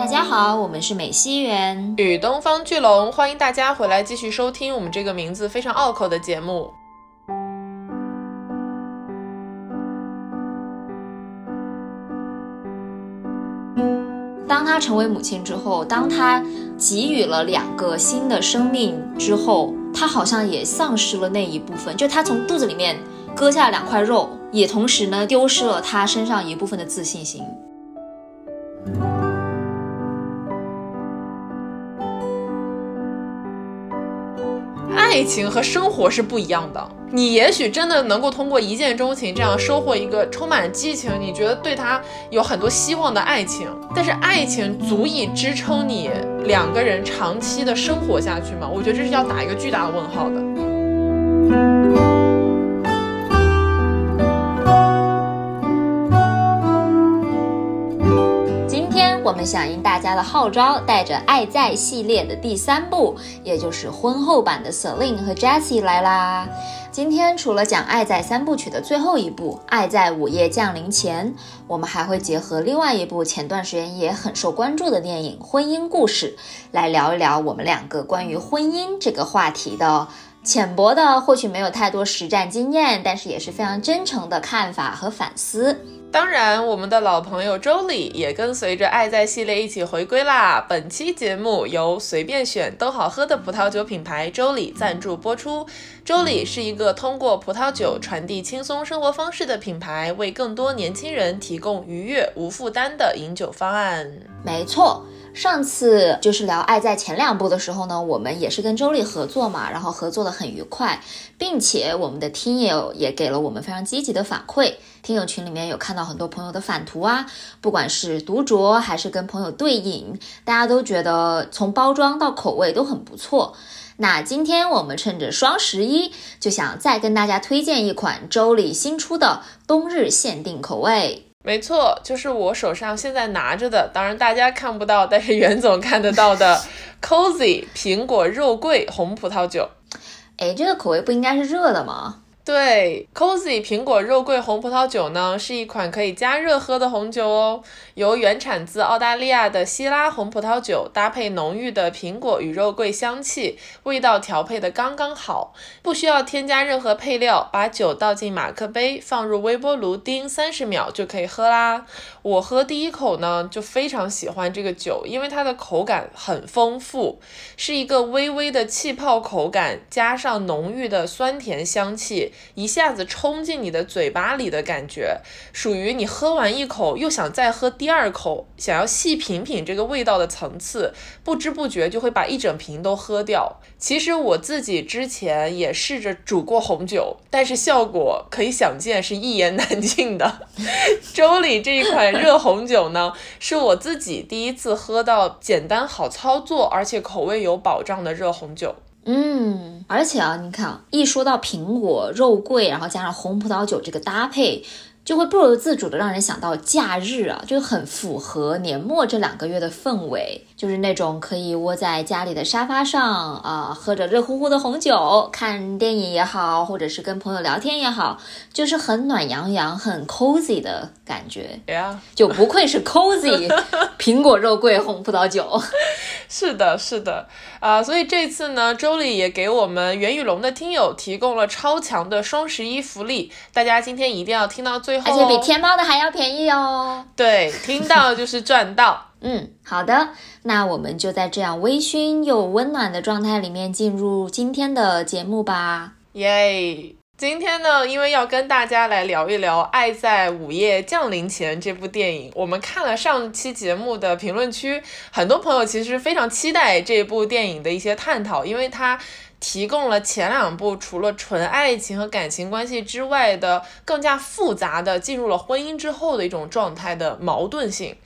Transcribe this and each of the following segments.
大家好，我们是美西园与东方巨龙，欢迎大家回来继续收听我们这个名字非常拗口的节目。当她成为母亲之后，当她给予了两个新的生命之后，她好像也丧失了那一部分，就她从肚子里面割下两块肉，也同时呢丢失了她身上一部分的自信心。爱情和生活是不一样的。你也许真的能够通过一见钟情这样收获一个充满激情，你觉得对他有很多希望的爱情。但是爱情足以支撑你两个人长期的生活下去吗？我觉得这是要打一个巨大的问号的。我们响应大家的号召，带着《爱在》系列的第三部，也就是婚后版的 Celine 和 Jessie 来啦。今天除了讲《爱在》三部曲的最后一部《爱在午夜降临前》，我们还会结合另外一部前段时间也很受关注的电影《婚姻故事》，来聊一聊我们两个关于婚姻这个话题的浅薄的，或许没有太多实战经验，但是也是非常真诚的看法和反思。当然，我们的老朋友周礼也跟随着爱在系列一起回归啦。本期节目由随便选都好喝的葡萄酒品牌周礼赞助播出。周礼是一个通过葡萄酒传递轻松生活方式的品牌，为更多年轻人提供愉悦无负担的饮酒方案。没错。上次就是聊《爱在》前两部的时候呢，我们也是跟周丽合作嘛，然后合作的很愉快，并且我们的听友也给了我们非常积极的反馈。听友群里面有看到很多朋友的反图啊，不管是独酌还是跟朋友对饮，大家都觉得从包装到口味都很不错。那今天我们趁着双十一，就想再跟大家推荐一款周丽新出的冬日限定口味。没错，就是我手上现在拿着的，当然大家看不到，但是袁总看得到的 Cozy 苹果肉桂红葡萄酒。哎，这个口味不应该是热的吗？对，Cozy 苹果肉桂红葡萄酒呢，是一款可以加热喝的红酒哦。由原产自澳大利亚的希拉红葡萄酒搭配浓郁的苹果与肉桂香气，味道调配的刚刚好，不需要添加任何配料，把酒倒进马克杯，放入微波炉叮三十秒就可以喝啦。我喝第一口呢，就非常喜欢这个酒，因为它的口感很丰富，是一个微微的气泡口感，加上浓郁的酸甜香气。一下子冲进你的嘴巴里的感觉，属于你喝完一口又想再喝第二口，想要细品品这个味道的层次，不知不觉就会把一整瓶都喝掉。其实我自己之前也试着煮过红酒，但是效果可以想见是一言难尽的。周礼这一款热红酒呢，是我自己第一次喝到简单好操作，而且口味有保障的热红酒。嗯，而且啊，你看啊，一说到苹果、肉桂，然后加上红葡萄酒这个搭配。就会不由自主的让人想到假日啊，就很符合年末这两个月的氛围，就是那种可以窝在家里的沙发上啊，喝着热乎乎的红酒，看电影也好，或者是跟朋友聊天也好，就是很暖洋洋、很 cozy 的感觉。呀，就不愧是 cozy 苹果肉桂红葡萄酒。是的，是的啊，所以这次呢，周丽也给我们袁宇龙的听友提供了超强的双十一福利，大家今天一定要听到最后。而且比天猫的还要便宜哦！对，听到就是赚到。嗯，好的，那我们就在这样微醺又温暖的状态里面进入今天的节目吧。耶！今天呢，因为要跟大家来聊一聊《爱在午夜降临前》这部电影，我们看了上期节目的评论区，很多朋友其实非常期待这部电影的一些探讨，因为它。提供了前两部除了纯爱情和感情关系之外的更加复杂的进入了婚姻之后的一种状态的矛盾性。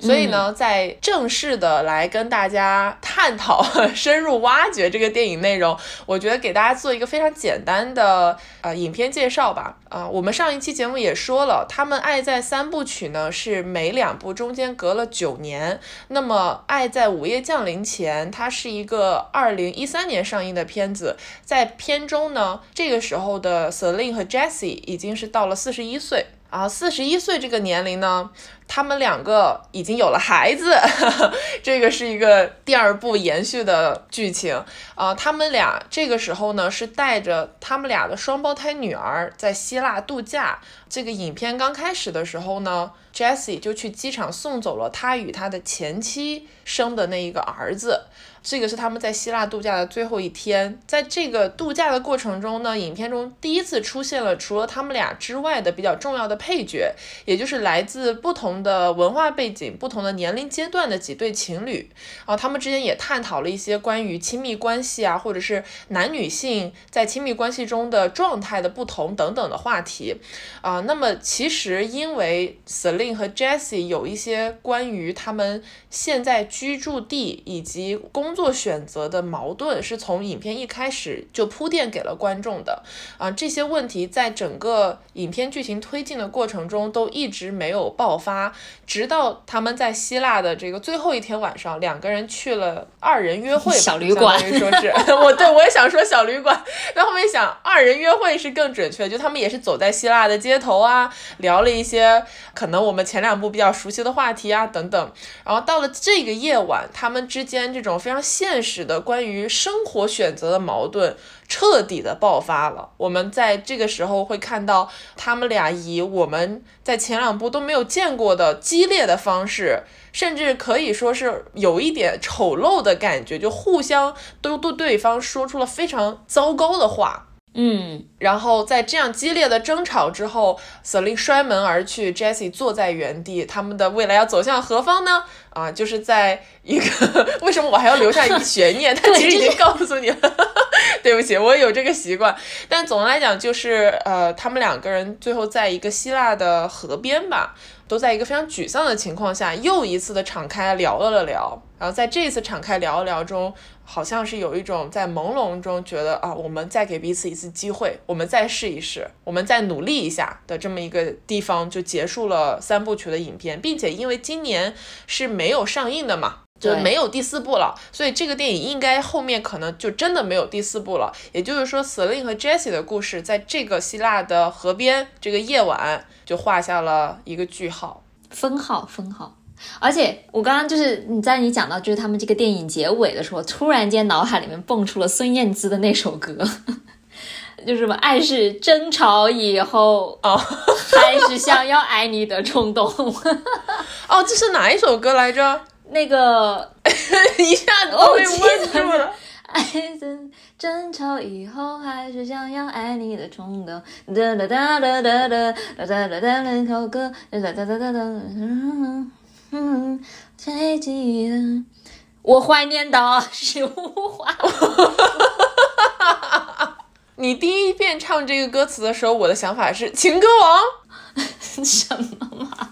所以呢，在正式的来跟大家探讨、深入挖掘这个电影内容，我觉得给大家做一个非常简单的呃影片介绍吧。啊，我们上一期节目也说了，他们《爱在三部曲》呢是每两部中间隔了九年。那么，《爱在午夜降临前》它是一个二零一三年上映的片子，在片中呢，这个时候的 Celine 和 Jessie 已经是到了四十一岁。啊，四十一岁这个年龄呢，他们两个已经有了孩子，这个是一个第二部延续的剧情啊。他们俩这个时候呢是带着他们俩的双胞胎女儿在希腊度假。这个影片刚开始的时候呢，Jesse 就去机场送走了他与他的前妻生的那一个儿子。这个是他们在希腊度假的最后一天，在这个度假的过程中呢，影片中第一次出现了除了他们俩之外的比较重要的配角，也就是来自不同的文化背景、不同的年龄阶段的几对情侣啊，他们之间也探讨了一些关于亲密关系啊，或者是男女性在亲密关系中的状态的不同等等的话题啊。那么其实因为 Celine 和 Jesse 有一些关于他们现在居住地以及工工作选择的矛盾是从影片一开始就铺垫给了观众的。啊，这些问题在整个影片剧情推进的过程中都一直没有爆发，直到他们在希腊的这个最后一天晚上，两个人去了二人约会小旅馆，说是。我对我也想说小旅馆，但后面想二人约会是更准确，就他们也是走在希腊的街头啊，聊了一些可能我们前两部比较熟悉的话题啊等等，然后到了这个夜晚，他们之间这种非常。现实的关于生活选择的矛盾彻底的爆发了。我们在这个时候会看到他们俩以我们在前两部都没有见过的激烈的方式，甚至可以说是有一点丑陋的感觉，就互相都对对方说出了非常糟糕的话。嗯，然后在这样激烈的争吵之后，Celine 摔门而去，Jessie 坐在原地。他们的未来要走向何方呢？啊，就是在一个 为什么我还要留下一个悬念？他其实已经告诉你了。对不起，我有这个习惯。但总的来讲，就是呃，他们两个人最后在一个希腊的河边吧，都在一个非常沮丧的情况下，又一次的敞开聊了了聊。然后在这一次敞开聊了聊中。好像是有一种在朦胧中觉得啊，我们再给彼此一次机会，我们再试一试，我们再努力一下的这么一个地方，就结束了三部曲的影片，并且因为今年是没有上映的嘛，就没有第四部了，所以这个电影应该后面可能就真的没有第四部了。也就是说，Celine 和 Jessie 的故事在这个希腊的河边这个夜晚就画下了一个句号，分号，分号。而且我刚刚就是你在你讲到就是他们这个电影结尾的时候，突然间脑海里面蹦出了孙燕姿的那首歌，就是什么爱是争吵以后哦，还是想要爱你的冲动 哦，这是哪一首歌来着？那个 一下子都被问住了。爱是争吵以后还是想要爱你的冲动。哒哒哒哒哒哒哒哒哒哒，人口歌。哒哒哒哒哒哒。嗯，最记得我怀念的是无花。你第一遍唱这个歌词的时候，我的想法是 《情歌王》。什么嘛？《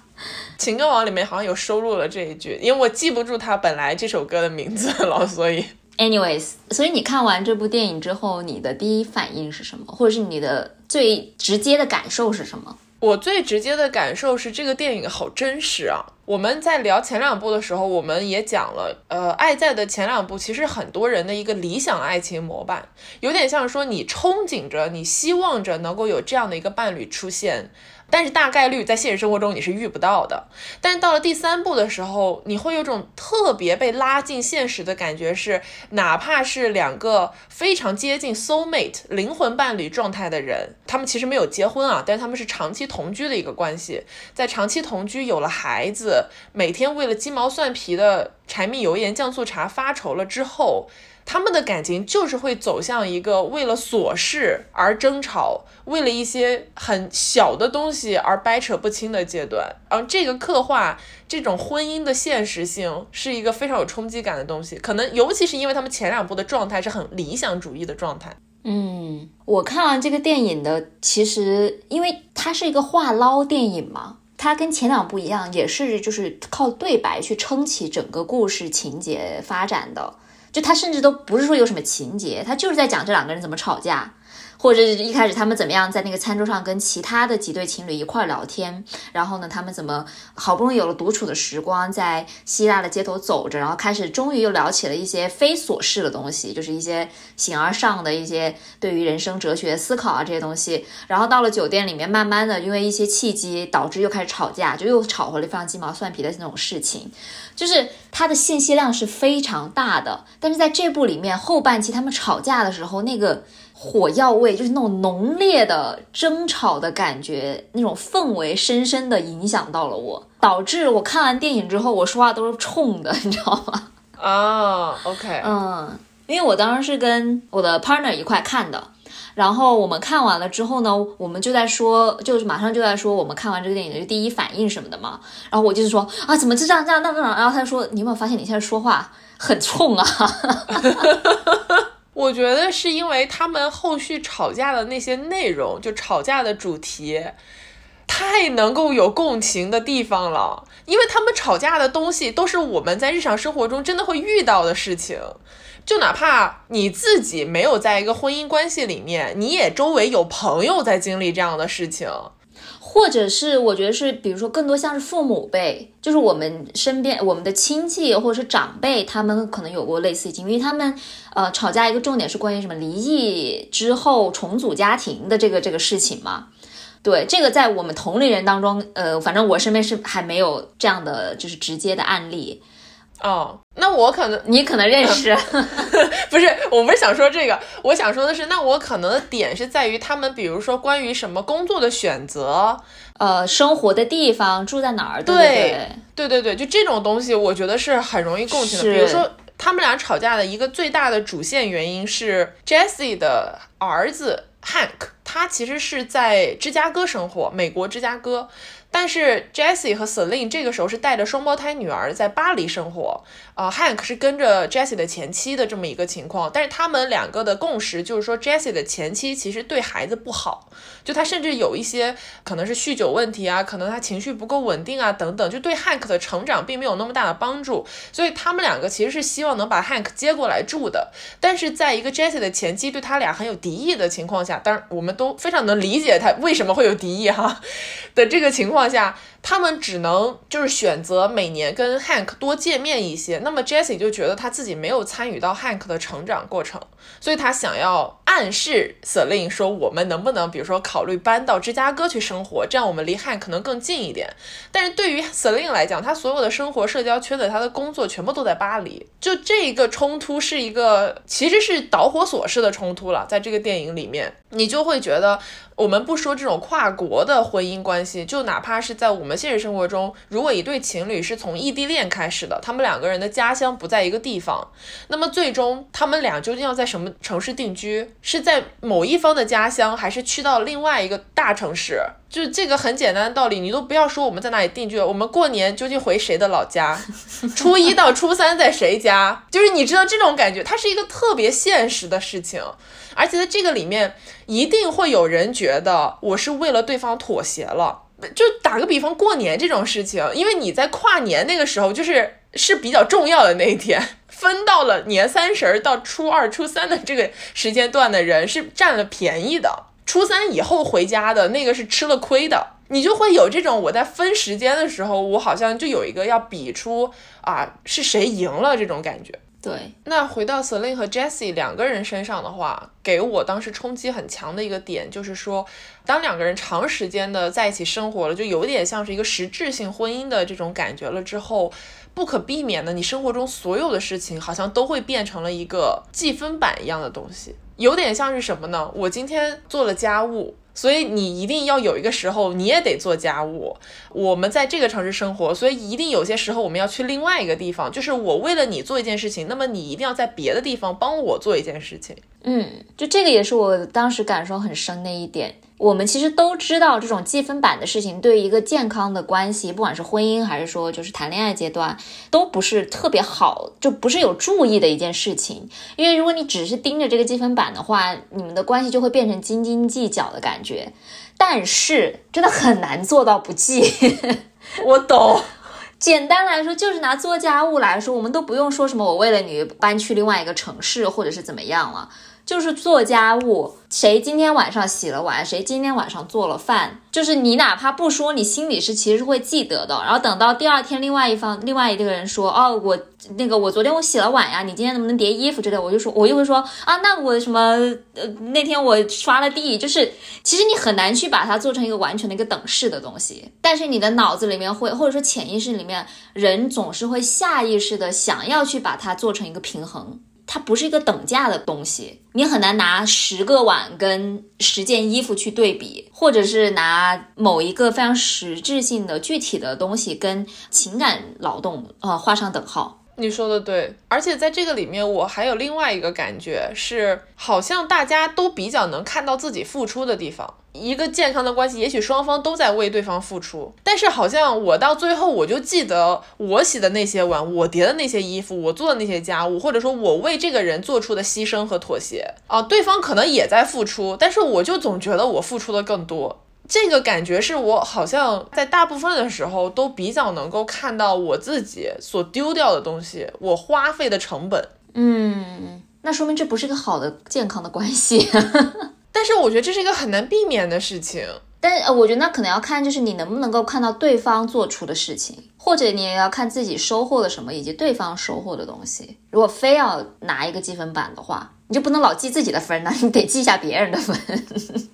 情歌王》里面好像有收录了这一句，因为我记不住他本来这首歌的名字了，所以。Anyways，所以你看完这部电影之后，你的第一反应是什么？或者是你的最直接的感受是什么？我最直接的感受是这个电影好真实啊！我们在聊前两部的时候，我们也讲了，呃，《爱在》的前两部其实很多人的一个理想爱情模板，有点像说你憧憬着、你希望着能够有这样的一个伴侣出现。但是大概率在现实生活中你是遇不到的。但是到了第三部的时候，你会有种特别被拉进现实的感觉，是哪怕是两个非常接近 soul mate 灵魂伴侣状态的人，他们其实没有结婚啊，但是他们是长期同居的一个关系，在长期同居有了孩子，每天为了鸡毛蒜皮的柴米油盐酱醋茶发愁了之后。他们的感情就是会走向一个为了琐事而争吵，为了一些很小的东西而掰扯不清的阶段。然后这个刻画这种婚姻的现实性是一个非常有冲击感的东西。可能尤其是因为他们前两部的状态是很理想主义的状态。嗯，我看完这个电影的，其实因为它是一个话唠电影嘛，它跟前两部一样，也是就是靠对白去撑起整个故事情节发展的。就他甚至都不是说有什么情节，他就是在讲这两个人怎么吵架，或者一开始他们怎么样在那个餐桌上跟其他的几对情侣一块聊天，然后呢，他们怎么好不容易有了独处的时光，在希腊的街头走着，然后开始终于又聊起了一些非琐事的东西，就是一些形而上的一些对于人生哲学思考啊这些东西。然后到了酒店里面，慢慢的因为一些契机导致又开始吵架，就又吵回了非常鸡毛蒜皮的那种事情。就是它的信息量是非常大的，但是在这部里面后半期他们吵架的时候那个。火药味就是那种浓烈的争吵的感觉，那种氛围深深的影响到了我，导致我看完电影之后，我说话都是冲的，你知道吗？啊，OK，嗯，因为我当时是跟我的 partner 一块看的，然后我们看完了之后呢，我们就在说，就是马上就在说我们看完这个电影的第一反应什么的嘛，然后我就是说啊，怎么就这样这样那样，然后他说，你有没有发现你现在说话很冲啊？我觉得是因为他们后续吵架的那些内容，就吵架的主题，太能够有共情的地方了。因为他们吵架的东西都是我们在日常生活中真的会遇到的事情，就哪怕你自己没有在一个婚姻关系里面，你也周围有朋友在经历这样的事情。或者是我觉得是，比如说更多像是父母辈，就是我们身边我们的亲戚或者是长辈，他们可能有过类似经历。因为他们呃吵架一个重点是关于什么离异之后重组家庭的这个这个事情嘛？对，这个在我们同龄人当中，呃，反正我身边是还没有这样的就是直接的案例。哦，那我可能你可能认识，不是，我不是想说这个，我想说的是，那我可能的点是在于他们，比如说关于什么工作的选择，呃，生活的地方，住在哪儿，对对对对对，就这种东西，我觉得是很容易共情的。比如说他们俩吵架的一个最大的主线原因是 Jessie 的儿子 Hank，他其实是在芝加哥生活，美国芝加哥。但是 Jessie 和 Celine 这个时候是带着双胞胎女儿在巴黎生活，啊，Hank 是跟着 Jessie 的前妻的这么一个情况。但是他们两个的共识就是说，Jessie 的前妻其实对孩子不好，就他甚至有一些可能是酗酒问题啊，可能他情绪不够稳定啊等等，就对 Hank 的成长并没有那么大的帮助。所以他们两个其实是希望能把 Hank 接过来住的。但是在一个 Jessie 的前妻对他俩很有敌意的情况下，当然我们都非常能理解他为什么会有敌意哈的这个情况。况下他们只能就是选择每年跟 Hank 多见面一些。那么 Jessie 就觉得他自己没有参与到 Hank 的成长过程，所以他想要暗示 Celine 说，我们能不能比如说考虑搬到芝加哥去生活，这样我们离 Hank 可能更近一点。但是对于 Celine 来讲，他所有的生活、社交圈子、他的工作全部都在巴黎。就这一个冲突是一个其实是导火索式的冲突了，在这个电影里面，你就会觉得。我们不说这种跨国的婚姻关系，就哪怕是在我们现实生活中，如果一对情侣是从异地恋开始的，他们两个人的家乡不在一个地方，那么最终他们俩究竟要在什么城市定居？是在某一方的家乡，还是去到另外一个大城市？就这个很简单的道理，你都不要说我们在哪里定居了，我们过年究竟回谁的老家？初一到初三在谁家？就是你知道这种感觉，它是一个特别现实的事情，而且在这个里面一定会有人觉得我是为了对方妥协了。就打个比方，过年这种事情，因为你在跨年那个时候就是是比较重要的那一天，分到了年三十到初二、初三的这个时间段的人是占了便宜的。初三以后回家的那个是吃了亏的，你就会有这种我在分时间的时候，我好像就有一个要比出啊是谁赢了这种感觉。对，那回到 Celine 和 Jessie 两个人身上的话，给我当时冲击很强的一个点就是说，当两个人长时间的在一起生活了，就有点像是一个实质性婚姻的这种感觉了之后，不可避免的，你生活中所有的事情好像都会变成了一个计分板一样的东西。有点像是什么呢？我今天做了家务，所以你一定要有一个时候你也得做家务。我们在这个城市生活，所以一定有些时候我们要去另外一个地方。就是我为了你做一件事情，那么你一定要在别的地方帮我做一件事情。嗯，就这个也是我当时感受很深的一点。我们其实都知道，这种记分板的事情对一个健康的关系，不管是婚姻还是说就是谈恋爱阶段，都不是特别好，就不是有注意的一件事情。因为如果你只是盯着这个积分板的话，你们的关系就会变成斤斤计较的感觉。但是真的很难做到不计。我懂。简单来说，就是拿做家务来说，我们都不用说什么我为了你搬去另外一个城市，或者是怎么样了。就是做家务，谁今天晚上洗了碗，谁今天晚上做了饭，就是你哪怕不说，你心里是其实会记得的。然后等到第二天，另外一方另外一个人说，哦，我那个我昨天我洗了碗呀，你今天能不能叠衣服之类，我就说，我就会说啊，那我什么呃那天我刷了地，就是其实你很难去把它做成一个完全的一个等式的东西，但是你的脑子里面会或者说潜意识里面，人总是会下意识的想要去把它做成一个平衡。它不是一个等价的东西，你很难拿十个碗跟十件衣服去对比，或者是拿某一个非常实质性的具体的东西跟情感劳动呃画上等号。你说的对，而且在这个里面，我还有另外一个感觉是，好像大家都比较能看到自己付出的地方。一个健康的关系，也许双方都在为对方付出，但是好像我到最后，我就记得我洗的那些碗，我叠的那些衣服，我做的那些家务，或者说我为这个人做出的牺牲和妥协啊，对方可能也在付出，但是我就总觉得我付出的更多。这个感觉是我好像在大部分的时候都比较能够看到我自己所丢掉的东西，我花费的成本。嗯，那说明这不是个好的健康的关系。但是我觉得这是一个很难避免的事情。但呃，我觉得那可能要看就是你能不能够看到对方做出的事情，或者你也要看自己收获了什么，以及对方收获的东西。如果非要拿一个积分板的话，你就不能老记自己的分呢，你得记一下别人的分。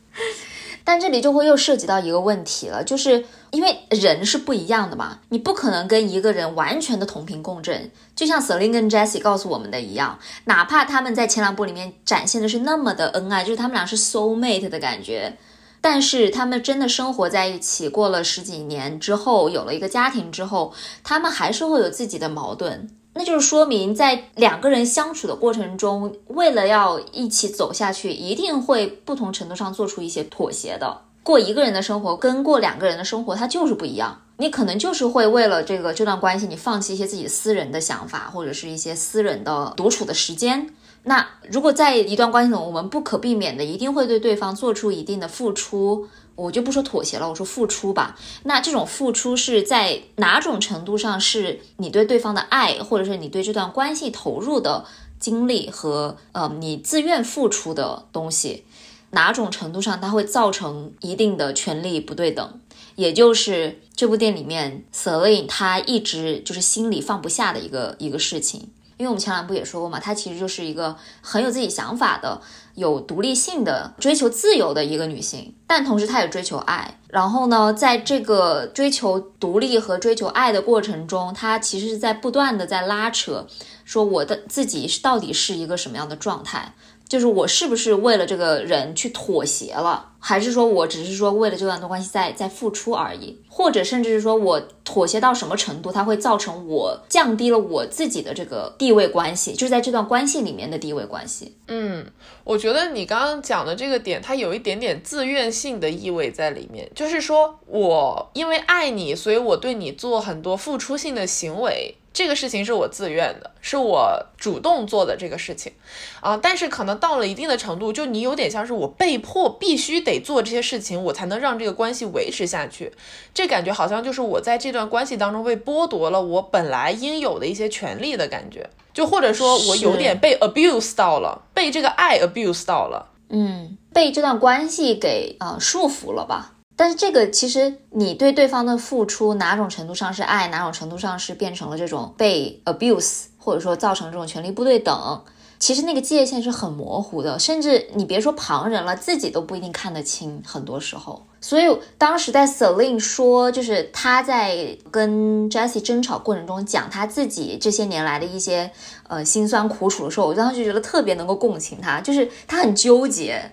但这里就会又涉及到一个问题了，就是因为人是不一样的嘛，你不可能跟一个人完全的同频共振。就像 Selin 跟 Jessie 告诉我们的一样，哪怕他们在前两部里面展现的是那么的恩爱，就是他们俩是 soul mate 的感觉，但是他们真的生活在一起，过了十几年之后，有了一个家庭之后，他们还是会有自己的矛盾。那就是说明，在两个人相处的过程中，为了要一起走下去，一定会不同程度上做出一些妥协的。过一个人的生活跟过两个人的生活，它就是不一样。你可能就是会为了这个这段关系，你放弃一些自己私人的想法，或者是一些私人的独处的时间。那如果在一段关系中，我们不可避免的一定会对对方做出一定的付出。我就不说妥协了，我说付出吧。那这种付出是在哪种程度上是你对对方的爱，或者是你对这段关系投入的精力和呃你自愿付出的东西？哪种程度上它会造成一定的权利不对等？也就是这部电影里面 Selin 他一直就是心里放不下的一个一个事情。因为我们前两部也说过嘛，她其实就是一个很有自己想法的、有独立性的、追求自由的一个女性，但同时她也追求爱。然后呢，在这个追求独立和追求爱的过程中，她其实是在不断的在拉扯，说我的自己到底是一个什么样的状态。就是我是不是为了这个人去妥协了，还是说我只是说为了这段关系在在付出而已，或者甚至是说我妥协到什么程度，它会造成我降低了我自己的这个地位关系，就是在这段关系里面的地位关系。嗯，我觉得你刚刚讲的这个点，它有一点点自愿性的意味在里面，就是说我因为爱你，所以我对你做很多付出性的行为。这个事情是我自愿的，是我主动做的这个事情，啊，但是可能到了一定的程度，就你有点像是我被迫必须得做这些事情，我才能让这个关系维持下去。这感觉好像就是我在这段关系当中被剥夺了我本来应有的一些权利的感觉，就或者说我有点被 abuse 到了，被这个爱 abuse 到了，嗯，被这段关系给啊束缚了吧。但是这个其实你对对方的付出，哪种程度上是爱，哪种程度上是变成了这种被 abuse，或者说造成这种权力不对等，其实那个界限是很模糊的，甚至你别说旁人了，自己都不一定看得清。很多时候，所以当时在 Selin 说，就是他在跟 Jessie 争吵过程中讲他自己这些年来的一些呃辛酸苦楚的时候，我当时就觉得特别能够共情他，就是他很纠结。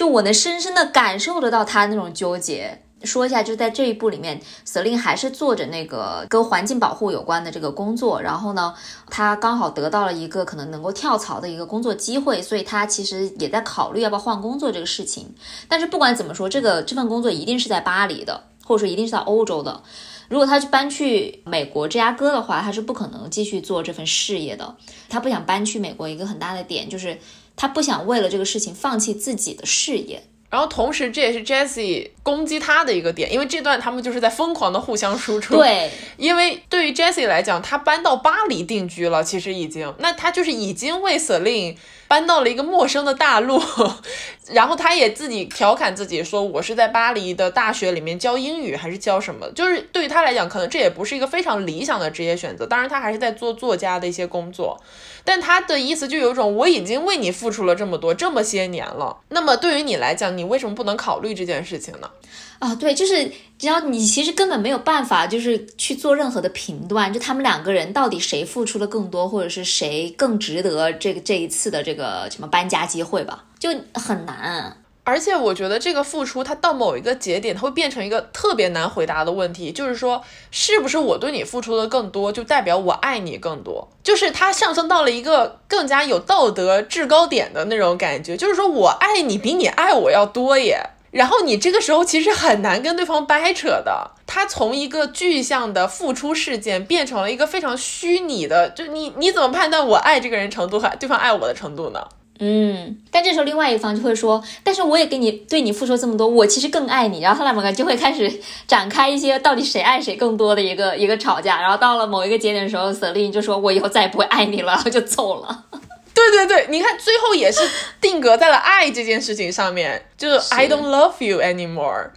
就我能深深的感受得到他那种纠结。说一下，就在这一部里面司令还是做着那个跟环境保护有关的这个工作。然后呢，他刚好得到了一个可能能够跳槽的一个工作机会，所以他其实也在考虑要不要换工作这个事情。但是不管怎么说，这个这份工作一定是在巴黎的，或者说一定是在欧洲的。如果他去搬去美国芝加哥的话，他是不可能继续做这份事业的。他不想搬去美国，一个很大的点就是。他不想为了这个事情放弃自己的事业，然后同时这也是 Jessie 攻击他的一个点，因为这段他们就是在疯狂的互相输出。对，因为对于 Jessie 来讲，他搬到巴黎定居了，其实已经，那他就是已经为 Celine 搬到了一个陌生的大陆，然后他也自己调侃自己说，我是在巴黎的大学里面教英语还是教什么？就是对于他来讲，可能这也不是一个非常理想的职业选择。当然，他还是在做作家的一些工作。但他的意思就有种我已经为你付出了这么多这么些年了，那么对于你来讲，你为什么不能考虑这件事情呢？啊，对，就是只要你其实根本没有办法，就是去做任何的评断，就他们两个人到底谁付出了更多，或者是谁更值得这个这一次的这个什么搬家机会吧，就很难。而且我觉得这个付出，它到某一个节点，它会变成一个特别难回答的问题，就是说，是不是我对你付出的更多，就代表我爱你更多？就是它上升到了一个更加有道德制高点的那种感觉，就是说我爱你比你爱我要多耶。然后你这个时候其实很难跟对方掰扯的，它从一个具象的付出事件变成了一个非常虚拟的，就你你怎么判断我爱这个人程度和对方爱我的程度呢？嗯，但这时候另外一方就会说，但是我也给你对你付出这么多，我其实更爱你。然后他两个就会开始展开一些到底谁爱谁更多的一个 一个吵架。然后到了某一个节点的时候，Celine 就说：“我以后再也不会爱你了。”然后就走了。对对对，你看最后也是定格在了爱这件事情上面，就是 I don't love you anymore。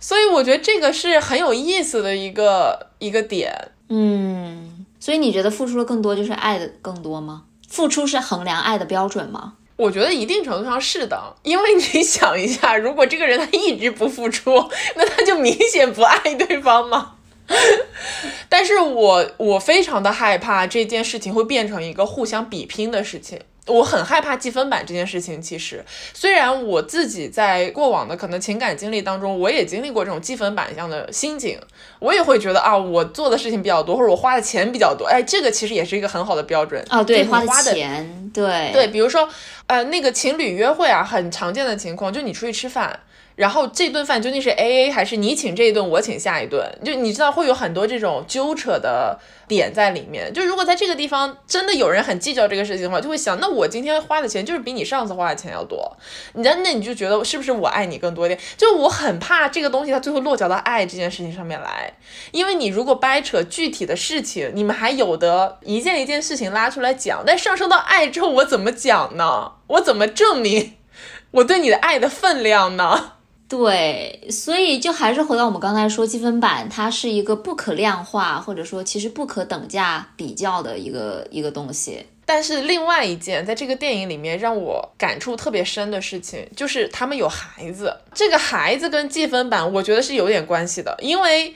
所以我觉得这个是很有意思的一个一个点。嗯，所以你觉得付出了更多就是爱的更多吗？付出是衡量爱的标准吗？我觉得一定程度上是的，因为你 想一下，如果这个人他一直不付出，那他就明显不爱对方嘛。但是我我非常的害怕这件事情会变成一个互相比拼的事情。我很害怕记分板这件事情。其实，虽然我自己在过往的可能情感经历当中，我也经历过这种记分板一样的心境，我也会觉得啊，我做的事情比较多，或者我花的钱比较多。哎，这个其实也是一个很好的标准哦。对，花的钱，对对，比如说呃，那个情侣约会啊，很常见的情况，就你出去吃饭。然后这顿饭究竟是 A A 还是你请这一顿我请下一顿？就你知道会有很多这种纠扯的点在里面。就如果在这个地方真的有人很计较这个事情的话，就会想，那我今天花的钱就是比你上次花的钱要多。你那那你就觉得是不是我爱你更多一点？就我很怕这个东西它最后落脚到爱这件事情上面来，因为你如果掰扯具体的事情，你们还有的一件一件事情拉出来讲，但上升到爱之后，我怎么讲呢？我怎么证明我对你的爱的分量呢？对，所以就还是回到我们刚才说积分板，它是一个不可量化，或者说其实不可等价比较的一个一个东西。但是另外一件，在这个电影里面让我感触特别深的事情，就是他们有孩子，这个孩子跟积分板，我觉得是有点关系的，因为。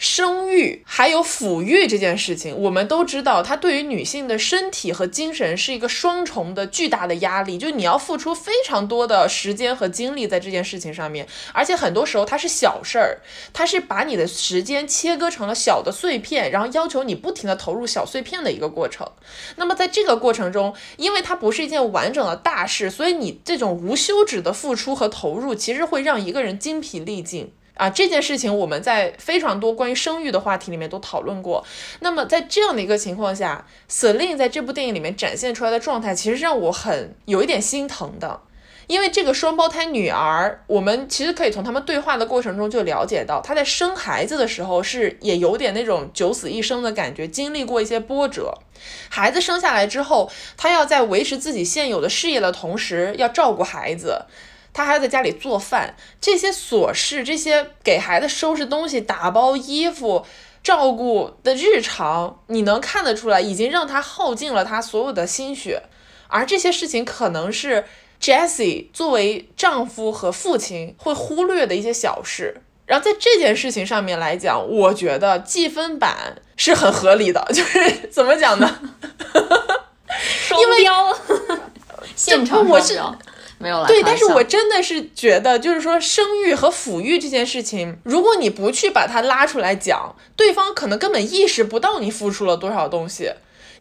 生育还有抚育这件事情，我们都知道，它对于女性的身体和精神是一个双重的巨大的压力。就你要付出非常多的时间和精力在这件事情上面，而且很多时候它是小事儿，它是把你的时间切割成了小的碎片，然后要求你不停的投入小碎片的一个过程。那么在这个过程中，因为它不是一件完整的大事，所以你这种无休止的付出和投入，其实会让一个人精疲力尽。啊，这件事情我们在非常多关于生育的话题里面都讨论过。那么在这样的一个情况下，Celine 在这部电影里面展现出来的状态，其实让我很有一点心疼的。因为这个双胞胎女儿，我们其实可以从他们对话的过程中就了解到，她在生孩子的时候是也有点那种九死一生的感觉，经历过一些波折。孩子生下来之后，她要在维持自己现有的事业的同时，要照顾孩子。他还要在家里做饭，这些琐事，这些给孩子收拾东西、打包衣服、照顾的日常，你能看得出来，已经让他耗尽了他所有的心血。而这些事情，可能是 Jesse 作为丈夫和父亲会忽略的一些小事。然后在这件事情上面来讲，我觉得计分板是很合理的，就是怎么讲呢？双标，现场双标。没有了。对，但是我真的是觉得，就是说生育和抚育这件事情，如果你不去把它拉出来讲，对方可能根本意识不到你付出了多少东西。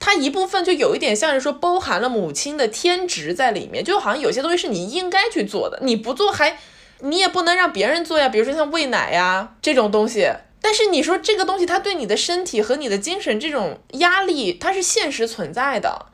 它一部分就有一点像是说包含了母亲的天职在里面，就好像有些东西是你应该去做的，你不做还你也不能让别人做呀。比如说像喂奶呀这种东西，但是你说这个东西它对你的身体和你的精神这种压力，它是现实存在的。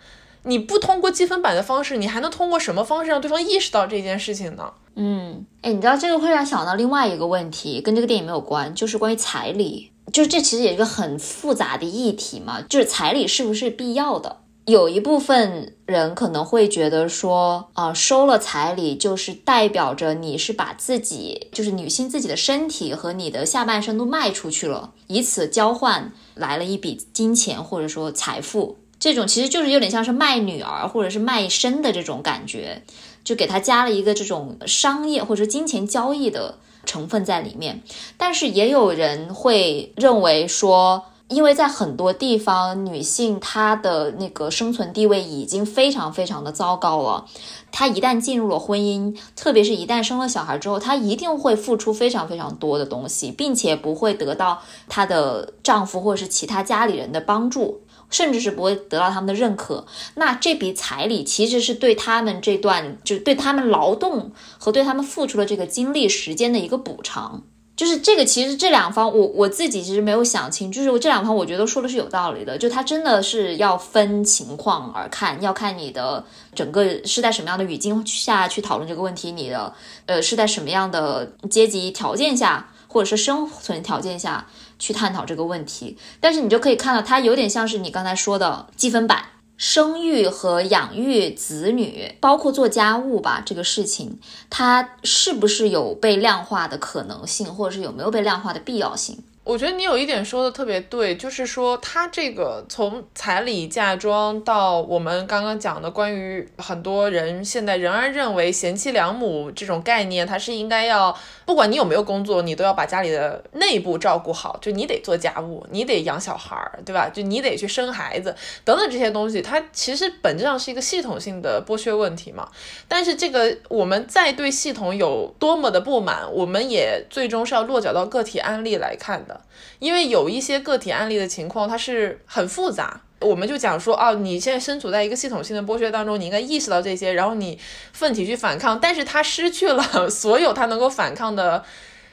你不通过积分板的方式，你还能通过什么方式让对方意识到这件事情呢？嗯，哎，你知道这个会让想到另外一个问题，跟这个电影没有关，就是关于彩礼，就是这其实也是一个很复杂的议题嘛，就是彩礼是不是必要的？有一部分人可能会觉得说，啊，收了彩礼就是代表着你是把自己，就是女性自己的身体和你的下半身都卖出去了，以此交换来了一笔金钱或者说财富。这种其实就是有点像是卖女儿或者是卖身的这种感觉，就给他加了一个这种商业或者金钱交易的成分在里面。但是也有人会认为说。因为在很多地方，女性她的那个生存地位已经非常非常的糟糕了。她一旦进入了婚姻，特别是一旦生了小孩之后，她一定会付出非常非常多的东西，并且不会得到她的丈夫或者是其他家里人的帮助，甚至是不会得到他们的认可。那这笔彩礼其实是对他们这段，就是对他们劳动和对他们付出的这个精力时间的一个补偿。就是这个，其实这两方，我我自己其实没有想清，就是这两方，我觉得说的是有道理的，就他真的是要分情况而看，要看你的整个是在什么样的语境下去讨论这个问题，你的呃是在什么样的阶级条件下，或者是生存条件下去探讨这个问题，但是你就可以看到，它有点像是你刚才说的积分板。生育和养育子女，包括做家务吧，这个事情，它是不是有被量化的可能性，或者是有没有被量化的必要性？我觉得你有一点说的特别对，就是说他这个从彩礼嫁妆到我们刚刚讲的关于很多人现在仍然认为贤妻良母这种概念，它是应该要不管你有没有工作，你都要把家里的内部照顾好，就你得做家务，你得养小孩儿，对吧？就你得去生孩子等等这些东西，它其实本质上是一个系统性的剥削问题嘛。但是这个我们在对系统有多么的不满，我们也最终是要落脚到个体案例来看的。因为有一些个体案例的情况，它是很复杂。我们就讲说，哦，你现在身处在一个系统性的剥削当中，你应该意识到这些，然后你奋起去反抗。但是他失去了所有他能够反抗的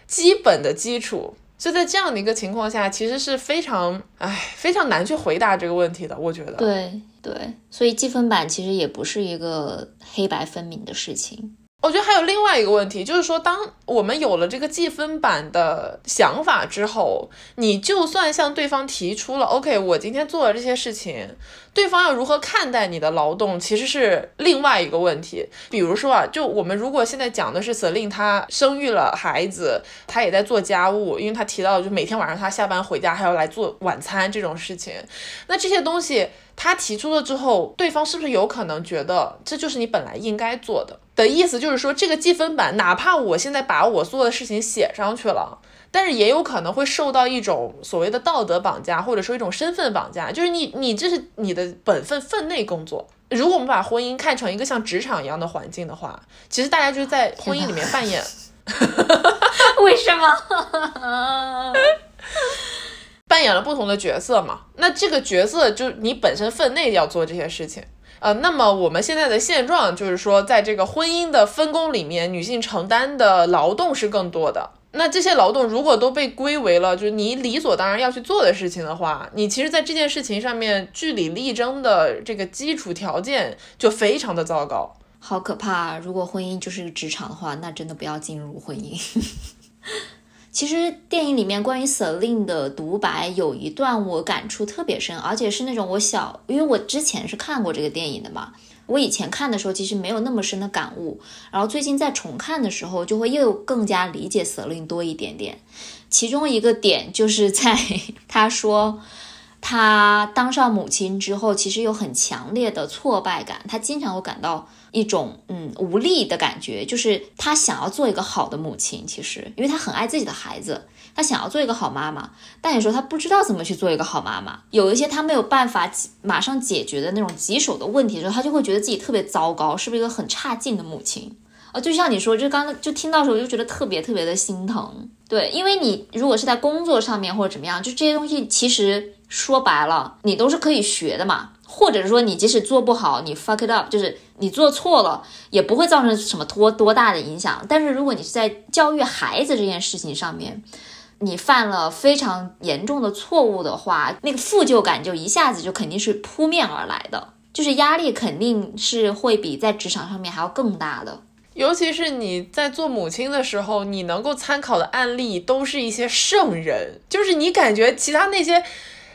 基本的基础，就在这样的一个情况下，其实是非常，唉，非常难去回答这个问题的。我觉得，对对，所以积分板其实也不是一个黑白分明的事情。我觉得还有另外一个问题，就是说，当我们有了这个计分板的想法之后，你就算向对方提出了 “OK，我今天做了这些事情”，对方要如何看待你的劳动，其实是另外一个问题。比如说啊，就我们如果现在讲的是 Selin，她生育了孩子，她也在做家务，因为她提到就每天晚上她下班回家还要来做晚餐这种事情，那这些东西。他提出了之后，对方是不是有可能觉得这就是你本来应该做的？的意思就是说，这个记分板，哪怕我现在把我做的事情写上去了，但是也有可能会受到一种所谓的道德绑架，或者说一种身份绑架，就是你你这是你的本分分内工作。如果我们把婚姻看成一个像职场一样的环境的话，其实大家就在婚姻里面扮演，为什么？扮演了不同的角色嘛？那这个角色就你本身分内要做这些事情，呃，那么我们现在的现状就是说，在这个婚姻的分工里面，女性承担的劳动是更多的。那这些劳动如果都被归为了就是你理所当然要去做的事情的话，你其实，在这件事情上面据理力争的这个基础条件就非常的糟糕，好可怕！如果婚姻就是个职场的话，那真的不要进入婚姻。其实电影里面关于 Selin 的独白有一段我感触特别深，而且是那种我小，因为我之前是看过这个电影的嘛，我以前看的时候其实没有那么深的感悟，然后最近在重看的时候就会又更加理解 Selin 多一点点。其中一个点就是 在他说他当上母亲之后，其实有很强烈的挫败感，他经常会感到。一种嗯无力的感觉，就是她想要做一个好的母亲，其实因为她很爱自己的孩子，她想要做一个好妈妈，但有时候她不知道怎么去做一个好妈妈，有一些她没有办法马上解决的那种棘手的问题的时候，她就会觉得自己特别糟糕，是不是一个很差劲的母亲啊？就像你说，就刚刚就听到时候就觉得特别特别的心疼，对，因为你如果是在工作上面或者怎么样，就这些东西其实说白了，你都是可以学的嘛。或者是说，你即使做不好，你 fuck it up，就是你做错了，也不会造成什么多多大的影响。但是如果你是在教育孩子这件事情上面，你犯了非常严重的错误的话，那个负疚感就一下子就肯定是扑面而来的，就是压力肯定是会比在职场上面还要更大的。尤其是你在做母亲的时候，你能够参考的案例都是一些圣人，就是你感觉其他那些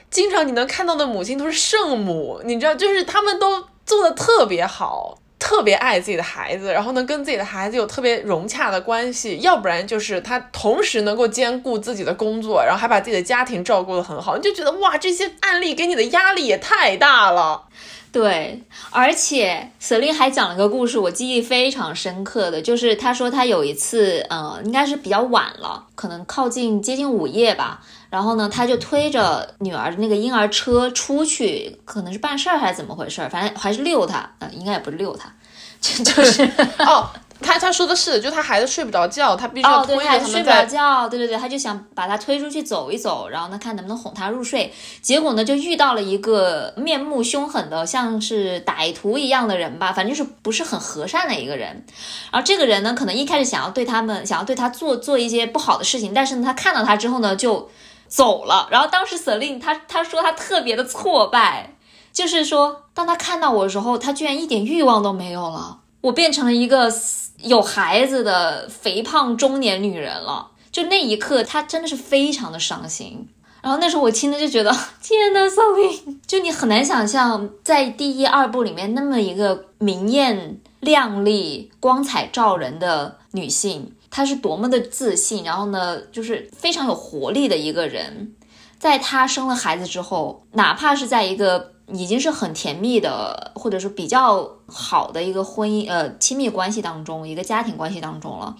经常你能看到的母亲都是圣母，你知道，就是他们都做的特别好。特别爱自己的孩子，然后呢，跟自己的孩子有特别融洽的关系，要不然就是他同时能够兼顾自己的工作，然后还把自己的家庭照顾得很好，你就觉得哇，这些案例给你的压力也太大了。对，而且 Selin 还讲了个故事，我记忆非常深刻的就是他说他有一次，呃，应该是比较晚了，可能靠近接近午夜吧。然后呢，他就推着女儿的那个婴儿车出去，可能是办事儿还是怎么回事儿，反正还是遛她，呃，应该也不是遛她，就就 是哦，他他说的是，就他孩子睡不着觉，他必须要，推对，孩子睡不着着他们在。觉，对对对，他就想把他推出去走一走，然后呢，看能不能哄他入睡。结果呢，就遇到了一个面目凶狠的，像是歹徒一样的人吧，反正就是不是很和善的一个人。然后这个人呢，可能一开始想要对他们，想要对他做做一些不好的事情，但是呢，他看到他之后呢，就走了。然后当时 Selin 他他说他特别的挫败，就是说当他看到我的时候，他居然一点欲望都没有了，我变成了一个有孩子的肥胖中年女人了。就那一刻，他真的是非常的伤心。然后那时候我听着就觉得，天呐 s o l i 就你很难想象，在第一二部里面那么一个明艳、亮丽、光彩照人的女性，她是多么的自信，然后呢，就是非常有活力的一个人。在她生了孩子之后，哪怕是在一个已经是很甜蜜的，或者说比较好的一个婚姻呃亲密关系当中，一个家庭关系当中了，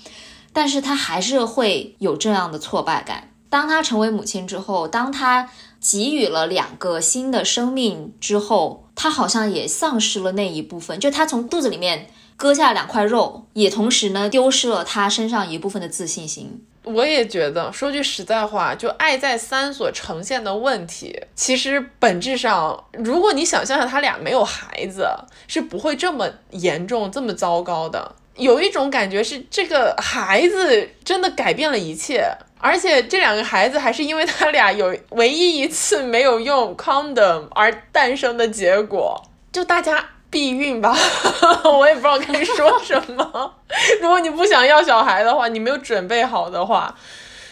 但是她还是会有这样的挫败感。当她成为母亲之后，当她给予了两个新的生命之后，她好像也丧失了那一部分，就她从肚子里面割下两块肉，也同时呢丢失了他身上一部分的自信心。我也觉得，说句实在话，就《爱在三》所呈现的问题，其实本质上，如果你想象下他俩没有孩子，是不会这么严重、这么糟糕的。有一种感觉是，这个孩子真的改变了一切，而且这两个孩子还是因为他俩有唯一一次没有用 condom 而诞生的结果。就大家避孕吧，我也不知道该说什么。如果你不想要小孩的话，你没有准备好的话，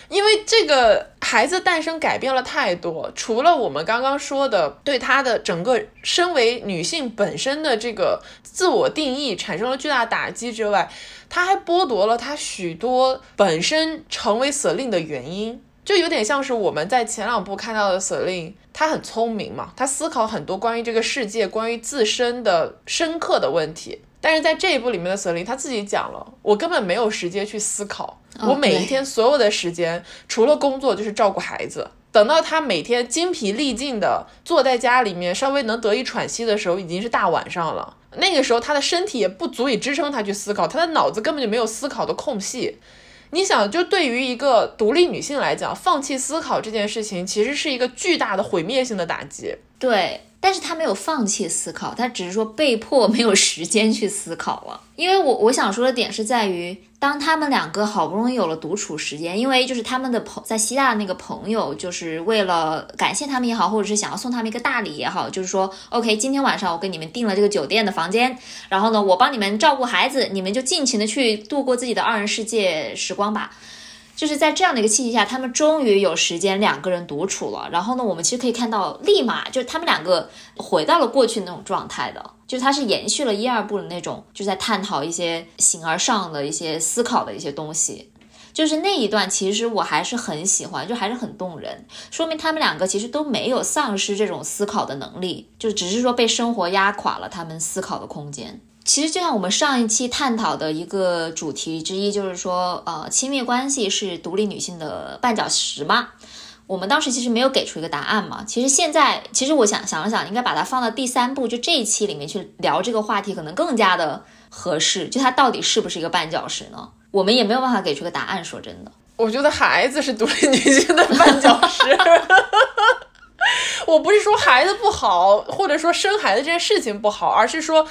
因为这个孩子诞生改变了太多，除了我们刚刚说的对她的整个身为女性本身的这个自我定义产生了巨大打击之外，她还剥夺了她许多本身成为 Selin 的原因。就有点像是我们在前两部看到的 Selin，她很聪明嘛，她思考很多关于这个世界、关于自身的深刻的问题。但是在这一部里面的 Selin，她自己讲了，我根本没有时间去思考，哦我每一天所有的时间除了工作就是照顾孩子。等到她每天精疲力尽的坐在家里面，稍微能得以喘息的时候，已经是大晚上了。那个时候，她的身体也不足以支撑她去思考，她的脑子根本就没有思考的空隙。你想，就对于一个独立女性来讲，放弃思考这件事情，其实是一个巨大的毁灭性的打击。对，但是他没有放弃思考，他只是说被迫没有时间去思考了。因为我我想说的点是在于，当他们两个好不容易有了独处时间，因为就是他们的朋在希腊的那个朋友，就是为了感谢他们也好，或者是想要送他们一个大礼也好，就是说，OK，今天晚上我给你们订了这个酒店的房间，然后呢，我帮你们照顾孩子，你们就尽情的去度过自己的二人世界时光吧。就是在这样的一个契机下，他们终于有时间两个人独处了。然后呢，我们其实可以看到，立马就是他们两个回到了过去那种状态的，就是它是延续了一二部的那种，就在探讨一些形而上的一些思考的一些东西。就是那一段，其实我还是很喜欢，就还是很动人，说明他们两个其实都没有丧失这种思考的能力，就只是说被生活压垮了他们思考的空间。其实就像我们上一期探讨的一个主题之一，就是说，呃，亲密关系是独立女性的绊脚石吗？我们当时其实没有给出一个答案嘛。其实现在，其实我想想了想，应该把它放到第三步，就这一期里面去聊这个话题，可能更加的合适。就它到底是不是一个绊脚石呢？我们也没有办法给出个答案。说真的，我觉得孩子是独立女性的绊脚石。我不是说孩子不好，或者说生孩子这件事情不好，而是说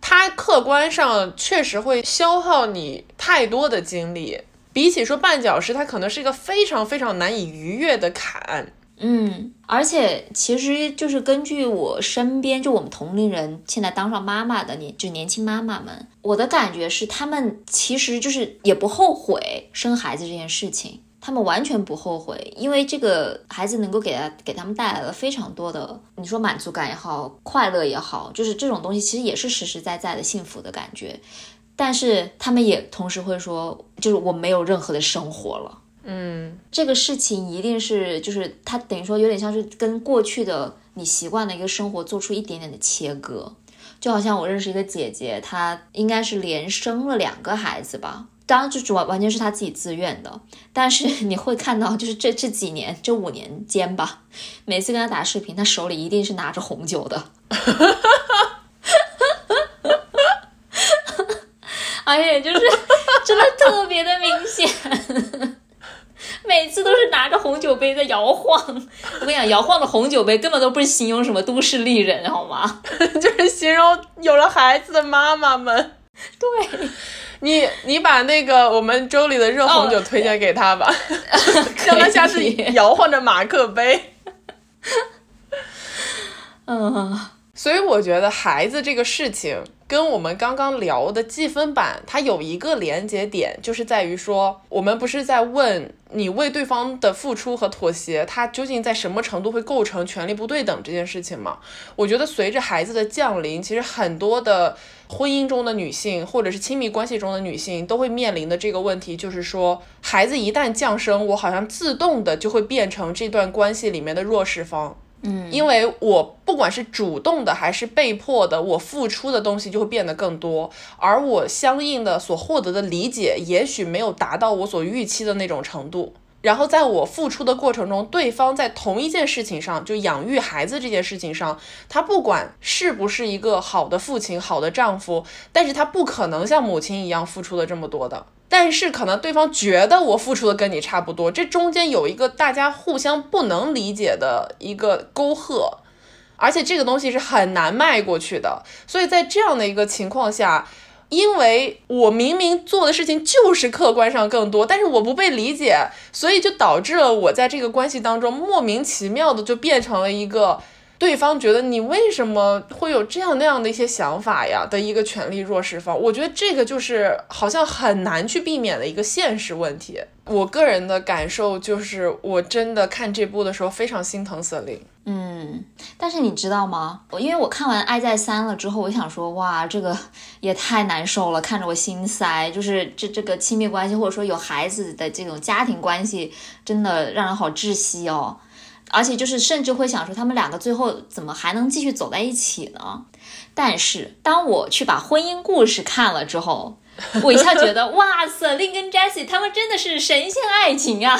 它客观上确实会消耗你太多的精力。比起说绊脚石，它可能是一个非常非常难以逾越的坎。嗯，而且其实就是根据我身边就我们同龄人现在当上妈妈的年就年轻妈妈们，我的感觉是他们其实就是也不后悔生孩子这件事情，他们完全不后悔，因为这个孩子能够给他给他们带来了非常多的，你说满足感也好，快乐也好，就是这种东西其实也是实实在在的幸福的感觉，但是他们也同时会说，就是我没有任何的生活了。嗯，这个事情一定是，就是他等于说有点像是跟过去的你习惯的一个生活做出一点点的切割，就好像我认识一个姐姐，她应该是连生了两个孩子吧，当然就主完完全是他自己自愿的，但是 你会看到，就是这这几年这五年间吧，每次跟他打视频，他手里一定是拿着红酒的，而且就是真的特别的明显。每次都是拿着红酒杯在摇晃，我跟你讲，摇晃的红酒杯根本都不是形容什么都市丽人，好吗？就是形容有了孩子的妈妈们。对，你你把那个我们粥里的热红酒推荐给他吧，让他下次摇晃着马克杯。嗯，所以我觉得孩子这个事情。跟我们刚刚聊的计分板，它有一个连接点，就是在于说，我们不是在问你为对方的付出和妥协，它究竟在什么程度会构成权力不对等这件事情吗？我觉得随着孩子的降临，其实很多的婚姻中的女性，或者是亲密关系中的女性，都会面临的这个问题，就是说，孩子一旦降生，我好像自动的就会变成这段关系里面的弱势方。嗯，因为我不管是主动的还是被迫的，我付出的东西就会变得更多，而我相应的所获得的理解，也许没有达到我所预期的那种程度。然后在我付出的过程中，对方在同一件事情上，就养育孩子这件事情上，他不管是不是一个好的父亲、好的丈夫，但是他不可能像母亲一样付出了这么多的。但是可能对方觉得我付出的跟你差不多，这中间有一个大家互相不能理解的一个沟壑，而且这个东西是很难迈过去的。所以在这样的一个情况下，因为我明明做的事情就是客观上更多，但是我不被理解，所以就导致了我在这个关系当中莫名其妙的就变成了一个。对方觉得你为什么会有这样那样的一些想法呀的一个权力弱势方，我觉得这个就是好像很难去避免的一个现实问题。我个人的感受就是，我真的看这部的时候非常心疼瑟琳。嗯，但是你知道吗？我因为我看完《爱在三》了之后，我想说，哇，这个也太难受了，看着我心塞。就是这这个亲密关系，或者说有孩子的这种家庭关系，真的让人好窒息哦。而且就是甚至会想说，他们两个最后怎么还能继续走在一起呢？但是当我去把婚姻故事看了之后，我一下觉得，哇塞，林跟 Jessie 他们真的是神仙爱情啊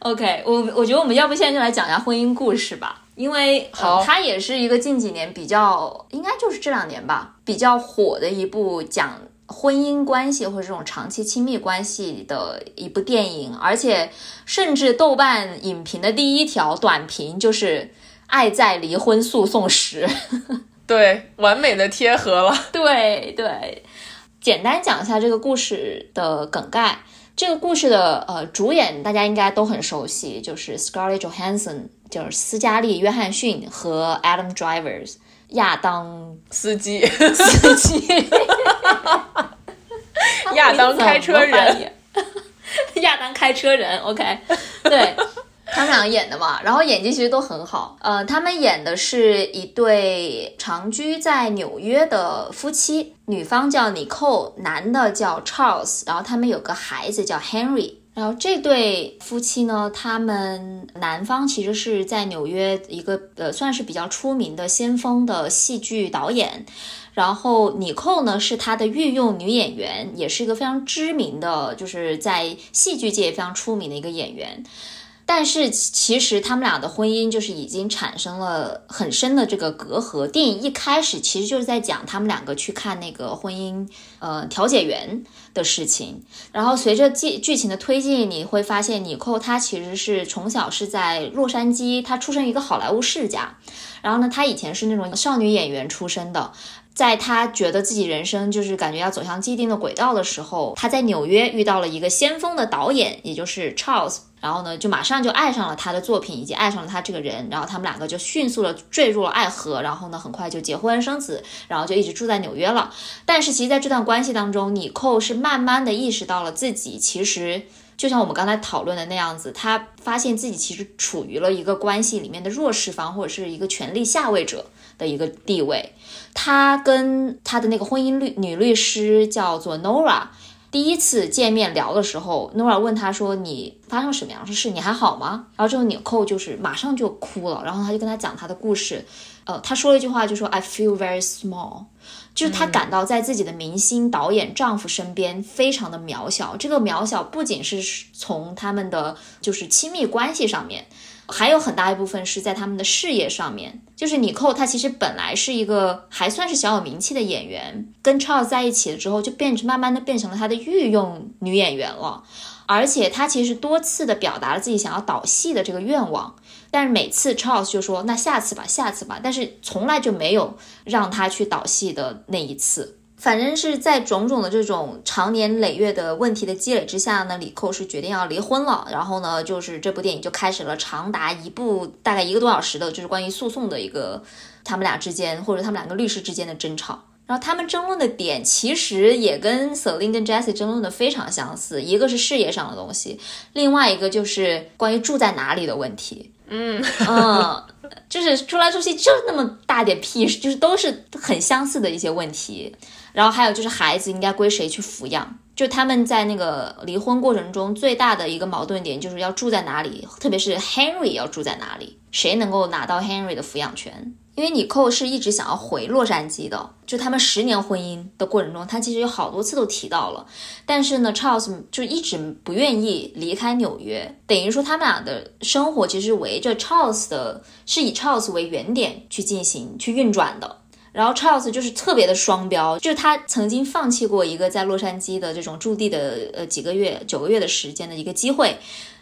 ！OK，我我觉得我们要不现在就来讲一下婚姻故事吧，因为好，它也是一个近几年比较，应该就是这两年吧，比较火的一部讲。婚姻关系或者这种长期亲密关系的一部电影，而且甚至豆瓣影评的第一条短评就是“爱在离婚诉讼时”，对，完美的贴合了。对对，简单讲一下这个故事的梗概。这个故事的呃主演大家应该都很熟悉，就是 Scarlett Johansson，就是斯嘉丽·约翰逊和 Adam Drivers。亚当司机，司机，亚当开车人，亚当开车人，OK，对他们俩演的嘛，然后演技其实都很好。呃，他们演的是一对长居在纽约的夫妻，女方叫 Nicole，男的叫 Charles，然后他们有个孩子叫 Henry。然后这对夫妻呢，他们男方其实是在纽约一个呃算是比较出名的先锋的戏剧导演，然后尼寇呢是他的御用女演员，也是一个非常知名的，就是在戏剧界非常出名的一个演员。但是其实他们俩的婚姻就是已经产生了很深的这个隔阂。电影一开始其实就是在讲他们两个去看那个婚姻呃调解员的事情。然后随着剧剧情的推进，你会发现尼寇她其实是从小是在洛杉矶，她出生一个好莱坞世家。然后呢，她以前是那种少女演员出身的。在他觉得自己人生就是感觉要走向既定的轨道的时候，他在纽约遇到了一个先锋的导演，也就是 Charles，然后呢，就马上就爱上了他的作品，以及爱上了他这个人，然后他们两个就迅速的坠入了爱河，然后呢，很快就结婚生子，然后就一直住在纽约了。但是其实在这段关系当中，尼寇是慢慢的意识到了自己其实就像我们刚才讨论的那样子，他发现自己其实处于了一个关系里面的弱势方，或者是一个权力下位者的一个地位。他跟他的那个婚姻律女律师叫做 Nora，第一次见面聊的时候，Nora 问他说：“你发生什么样的事？你还好吗？”然后这个纽扣就是马上就哭了，然后他就跟他讲他的故事。呃，他说了一句话，就说 “I feel very small”，就是他感到在自己的明星导演丈夫身边非常的渺小。这个渺小不仅是从他们的就是亲密关系上面。还有很大一部分是在他们的事业上面，就是尼寇，她其实本来是一个还算是小有名气的演员，跟 Charles 在一起了之后，就变成慢慢的变成了他的御用女演员了，而且她其实多次的表达了自己想要导戏的这个愿望，但是每次 Charles 就说那下次吧，下次吧，但是从来就没有让他去导戏的那一次。反正是在种种的这种长年累月的问题的积累之下呢，李寇是决定要离婚了。然后呢，就是这部电影就开始了长达一部大概一个多小时的，就是关于诉讼的一个他们俩之间或者他们两个律师之间的争吵。然后他们争论的点其实也跟 Selin 跟 Jesse 争论的非常相似，一个是事业上的东西，另外一个就是关于住在哪里的问题。嗯嗯，就是出来出去就那么大点屁事，就是都是很相似的一些问题。然后还有就是孩子应该归谁去抚养？就他们在那个离婚过程中最大的一个矛盾点就是要住在哪里，特别是 Henry 要住在哪里，谁能够拿到 Henry 的抚养权？因为尼寇是一直想要回洛杉矶的，就他们十年婚姻的过程中，他其实有好多次都提到了，但是呢，Charles 就一直不愿意离开纽约，等于说他们俩的生活其实围着 Charles 的，是以 Charles 为原点去进行去运转的。然后 Charles 就是特别的双标，就是他曾经放弃过一个在洛杉矶的这种驻地的呃几个月九个月的时间的一个机会。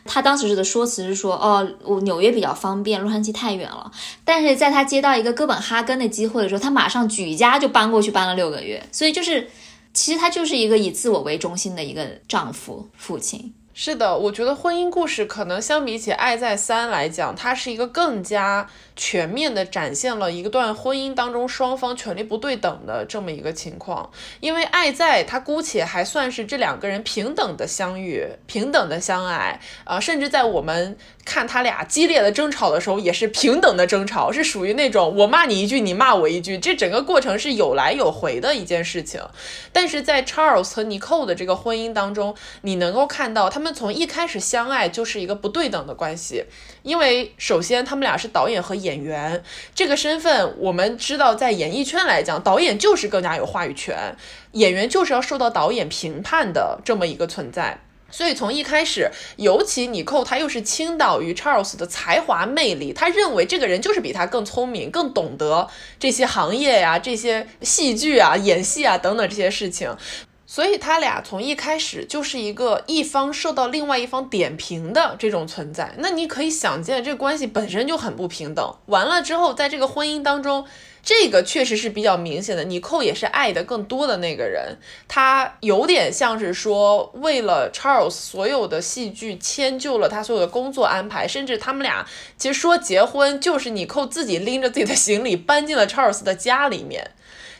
他当时的说辞是说，哦，我纽约比较方便，洛杉矶太远了。但是在他接到一个哥本哈根的机会的时候，他马上举家就搬过去，搬了六个月。所以就是，其实他就是一个以自我为中心的一个丈夫、父亲。是的，我觉得婚姻故事可能相比起《爱在三》来讲，它是一个更加。全面的展现了一段婚姻当中双方权力不对等的这么一个情况，因为爱在他姑且还算是这两个人平等的相遇，平等的相爱，啊，甚至在我们看他俩激烈的争吵的时候，也是平等的争吵，是属于那种我骂你一句，你骂我一句，这整个过程是有来有回的一件事情。但是在 Charles 和 Nicole 的这个婚姻当中，你能够看到他他们从一开始相爱就是一个不对等的关系，因为首先他们俩是导演和演员这个身份，我们知道，在演艺圈来讲，导演就是更加有话语权，演员就是要受到导演评判的这么一个存在。所以从一开始，尤其尼寇他又是倾倒于 Charles 的才华魅力，他认为这个人就是比他更聪明、更懂得这些行业呀、这些戏剧啊、演戏啊等等这些事情。所以他俩从一开始就是一个一方受到另外一方点评的这种存在，那你可以想见，这个关系本身就很不平等。完了之后，在这个婚姻当中，这个确实是比较明显的。你寇也是爱的更多的那个人，他有点像是说，为了 Charles 所有的戏剧迁就了他所有的工作安排，甚至他们俩其实说结婚就是你寇自己拎着自己的行李搬进了 Charles 的家里面。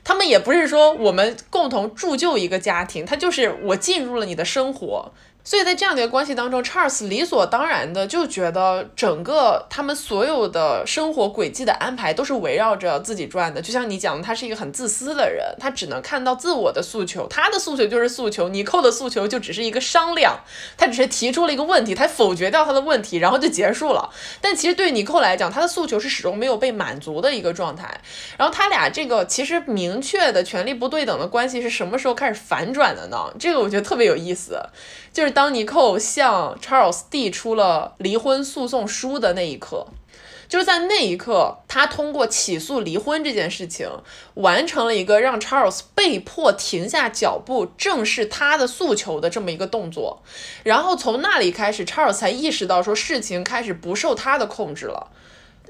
他们也不是说我们共同铸就一个家庭，他就是我进入了你的生活。所以在这样的一个关系当中，Charles 理所当然的就觉得整个他们所有的生活轨迹的安排都是围绕着自己转的。就像你讲的，他是一个很自私的人，他只能看到自我的诉求，他的诉求就是诉求，尼寇的诉求就只是一个商量，他只是提出了一个问题，他否决掉他的问题，然后就结束了。但其实对尼寇来讲，他的诉求是始终没有被满足的一个状态。然后他俩这个其实明确的权力不对等的关系是什么时候开始反转的呢？这个我觉得特别有意思，就是。当尼寇向 Charles 递出了离婚诉讼书的那一刻，就是在那一刻，他通过起诉离婚这件事情，完成了一个让 Charles 被迫停下脚步，正视他的诉求的这么一个动作。然后从那里开始，Charles 才意识到说事情开始不受他的控制了。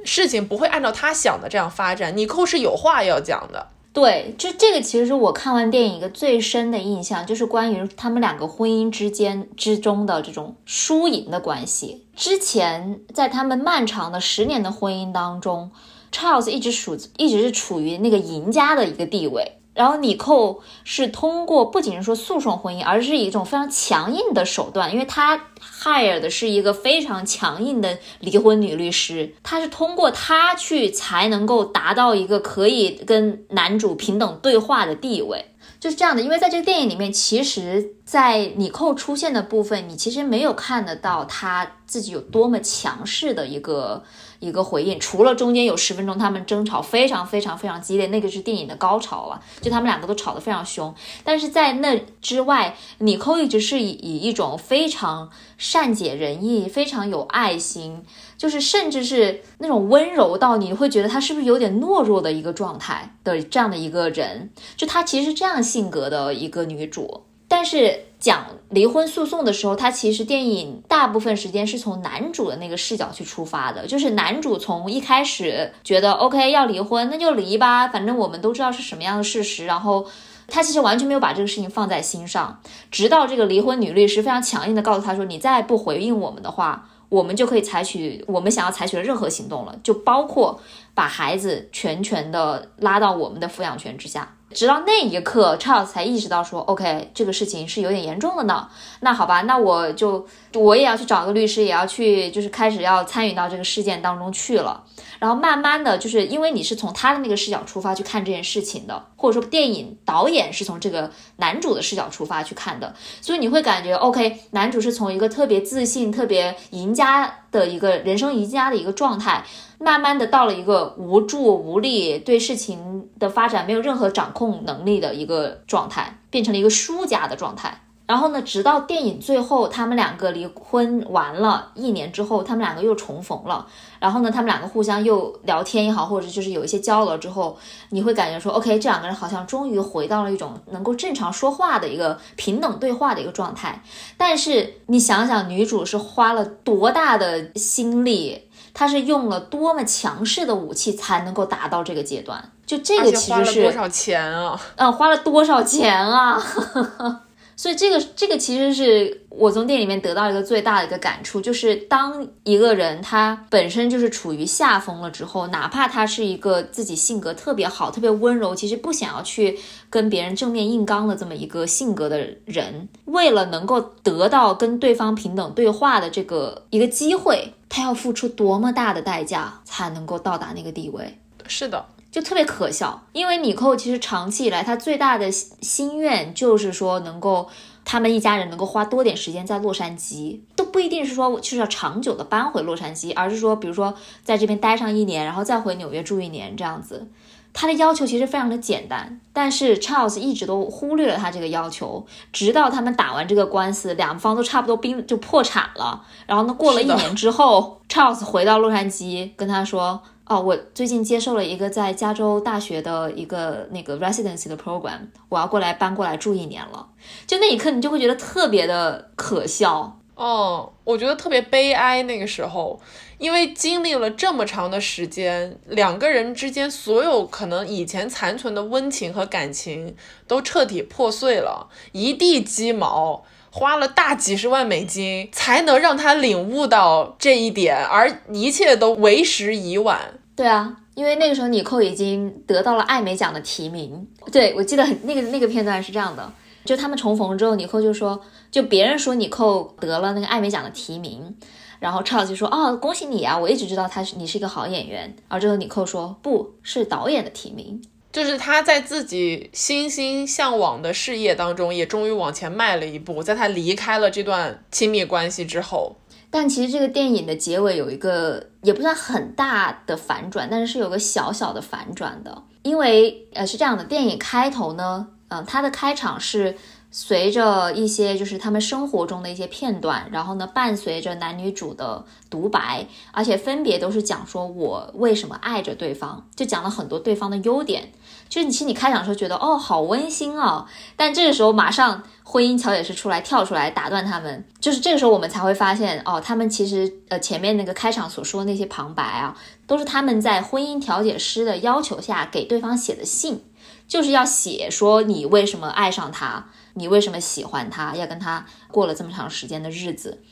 事情不会按照他想的这样发展。尼寇是有话要讲的。对，就这个其实是我看完电影一个最深的印象，就是关于他们两个婚姻之间之中的这种输赢的关系。之前在他们漫长的十年的婚姻当中，Charles 一直属一直是处于那个赢家的一个地位。然后尼寇是通过不仅是说诉讼婚姻，而是一种非常强硬的手段，因为他 hire 的是一个非常强硬的离婚女律师，他是通过他去才能够达到一个可以跟男主平等对话的地位，就是这样的。因为在这个电影里面，其实，在尼寇出现的部分，你其实没有看得到他自己有多么强势的一个。一个回应，除了中间有十分钟他们争吵非常非常非常激烈，那个是电影的高潮了，就他们两个都吵得非常凶。但是在那之外，尼寇一直是以以一种非常善解人意、非常有爱心，就是甚至是那种温柔到你会觉得他是不是有点懦弱的一个状态的这样的一个人，就他其实是这样性格的一个女主，但是。讲离婚诉讼的时候，他其实电影大部分时间是从男主的那个视角去出发的，就是男主从一开始觉得 OK 要离婚，那就离吧，反正我们都知道是什么样的事实，然后他其实完全没有把这个事情放在心上，直到这个离婚女律师非常强硬的告诉他说，你再不回应我们的话，我们就可以采取我们想要采取的任何行动了，就包括把孩子全权的拉到我们的抚养权之下。直到那一刻叉小才意识到说，OK，这个事情是有点严重的呢。那好吧，那我就我也要去找个律师，也要去，就是开始要参与到这个事件当中去了。然后慢慢的就是因为你是从他的那个视角出发去看这件事情的，或者说电影导演是从这个男主的视角出发去看的，所以你会感觉 OK，男主是从一个特别自信、特别赢家的一个人生赢家的一个状态。慢慢的到了一个无助无力，对事情的发展没有任何掌控能力的一个状态，变成了一个输家的状态。然后呢，直到电影最后，他们两个离婚完了一年之后，他们两个又重逢了。然后呢，他们两个互相又聊天也好，或者就是有一些交流之后，你会感觉说，OK，这两个人好像终于回到了一种能够正常说话的一个平等对话的一个状态。但是你想想，女主是花了多大的心力？她是用了多么强势的武器才能够达到这个阶段？就这个其实是多少钱啊？嗯，花了多少钱啊？所以这个这个其实是我从电影里面得到一个最大的一个感触，就是当一个人他本身就是处于下风了之后，哪怕他是一个自己性格特别好、特别温柔，其实不想要去跟别人正面硬刚的这么一个性格的人，为了能够得到跟对方平等对话的这个一个机会，他要付出多么大的代价才能够到达那个地位？是的。就特别可笑，因为米寇其实长期以来他最大的心愿就是说能够他们一家人能够花多点时间在洛杉矶，都不一定是说就是要长久的搬回洛杉矶，而是说比如说在这边待上一年，然后再回纽约住一年这样子。他的要求其实非常的简单，但是 Charles 一直都忽略了他这个要求，直到他们打完这个官司，两方都差不多冰就破产了。然后呢，过了一年之后，Charles 回到洛杉矶跟他说。哦，我最近接受了一个在加州大学的一个那个 residency 的 program，我要过来搬过来住一年了。就那一刻，你就会觉得特别的可笑。哦，我觉得特别悲哀。那个时候，因为经历了这么长的时间，两个人之间所有可能以前残存的温情和感情都彻底破碎了，一地鸡毛。花了大几十万美金才能让他领悟到这一点，而一切都为时已晚。对啊，因为那个时候尼寇已经得到了艾美奖的提名。对我记得很那个那个片段是这样的，就他们重逢之后，尼寇就说，就别人说尼寇得了那个艾美奖的提名，然后 Charles 就说，哦，恭喜你啊，我一直知道他是你是一个好演员。然后之后尼寇说，不是导演的提名。就是他在自己心心向往的事业当中，也终于往前迈了一步。在他离开了这段亲密关系之后，但其实这个电影的结尾有一个也不算很大的反转，但是是有个小小的反转的。因为呃是这样的，电影开头呢，嗯，它的开场是随着一些就是他们生活中的一些片段，然后呢，伴随着男女主的独白，而且分别都是讲说我为什么爱着对方，就讲了很多对方的优点。就是你，其实你开场的时候觉得哦，好温馨啊，但这个时候马上婚姻调解师出来跳出来打断他们，就是这个时候我们才会发现哦，他们其实呃前面那个开场所说的那些旁白啊，都是他们在婚姻调解师的要求下给对方写的信，就是要写说你为什么爱上他。你为什么喜欢他？要跟他过了这么长时间的日子，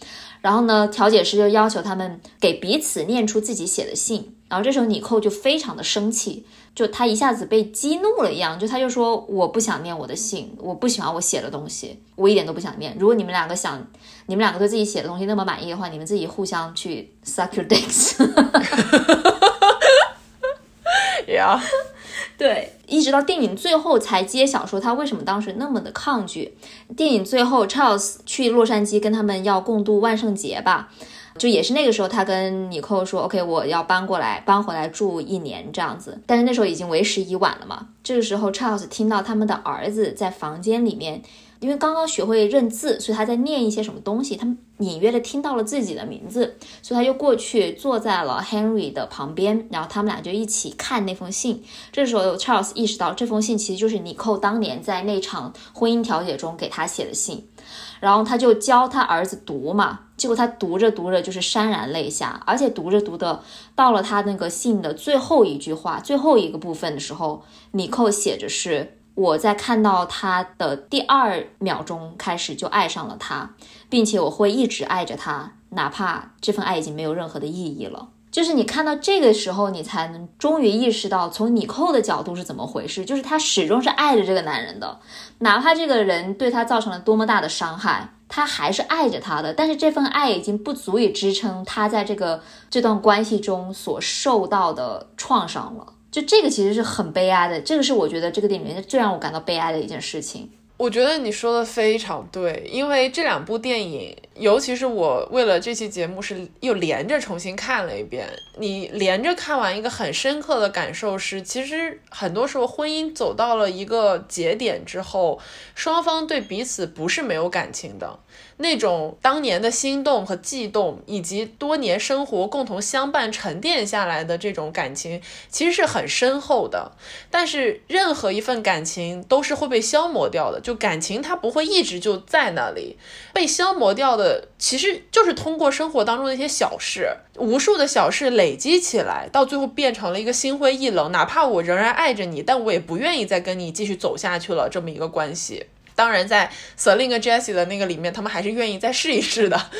然后呢？调解师就要求他们给彼此念出自己写的信。然后这时候尼寇就非常的生气，就他一下子被激怒了一样，就他就说：“我不想念我的信，我不喜欢我写的东西，我一点都不想念。如果你们两个想，你们两个对自己写的东西那么满意的话，你们自己互相去 suck your dicks。” Yeah. 对，一直到电影最后才揭晓说他为什么当时那么的抗拒。电影最后，Charles 去洛杉矶跟他们要共度万圣节吧，就也是那个时候，他跟尼寇说：“OK，我要搬过来，搬回来住一年这样子。”但是那时候已经为时已晚了嘛。这个时候，Charles 听到他们的儿子在房间里面。因为刚刚学会认字，所以他在念一些什么东西。他们隐约的听到了自己的名字，所以他就过去坐在了 Henry 的旁边，然后他们俩就一起看那封信。这时候 Charles 意识到这封信其实就是尼寇当年在那场婚姻调解中给他写的信，然后他就教他儿子读嘛。结果他读着读着就是潸然泪下，而且读着读的到了他那个信的最后一句话、最后一个部分的时候，米寇写着是。我在看到他的第二秒钟开始就爱上了他，并且我会一直爱着他，哪怕这份爱已经没有任何的意义了。就是你看到这个时候，你才能终于意识到从米寇的角度是怎么回事。就是他始终是爱着这个男人的，哪怕这个人对他造成了多么大的伤害，他还是爱着他的。但是这份爱已经不足以支撑他在这个这段关系中所受到的创伤了。就这个其实是很悲哀的，这个是我觉得这个电影里面最让我感到悲哀的一件事情。我觉得你说的非常对，因为这两部电影，尤其是我为了这期节目是又连着重新看了一遍。你连着看完一个很深刻的感受是，其实很多时候婚姻走到了一个节点之后，双方对彼此不是没有感情的。那种当年的心动和悸动，以及多年生活共同相伴沉淀下来的这种感情，其实是很深厚的。但是任何一份感情都是会被消磨掉的，就感情它不会一直就在那里，被消磨掉的其实就是通过生活当中的一些小事，无数的小事累积起来，到最后变成了一个心灰意冷。哪怕我仍然爱着你，但我也不愿意再跟你继续走下去了，这么一个关系。当然，在 Selin 和 Jesse 的那个里面，他们还是愿意再试一试的。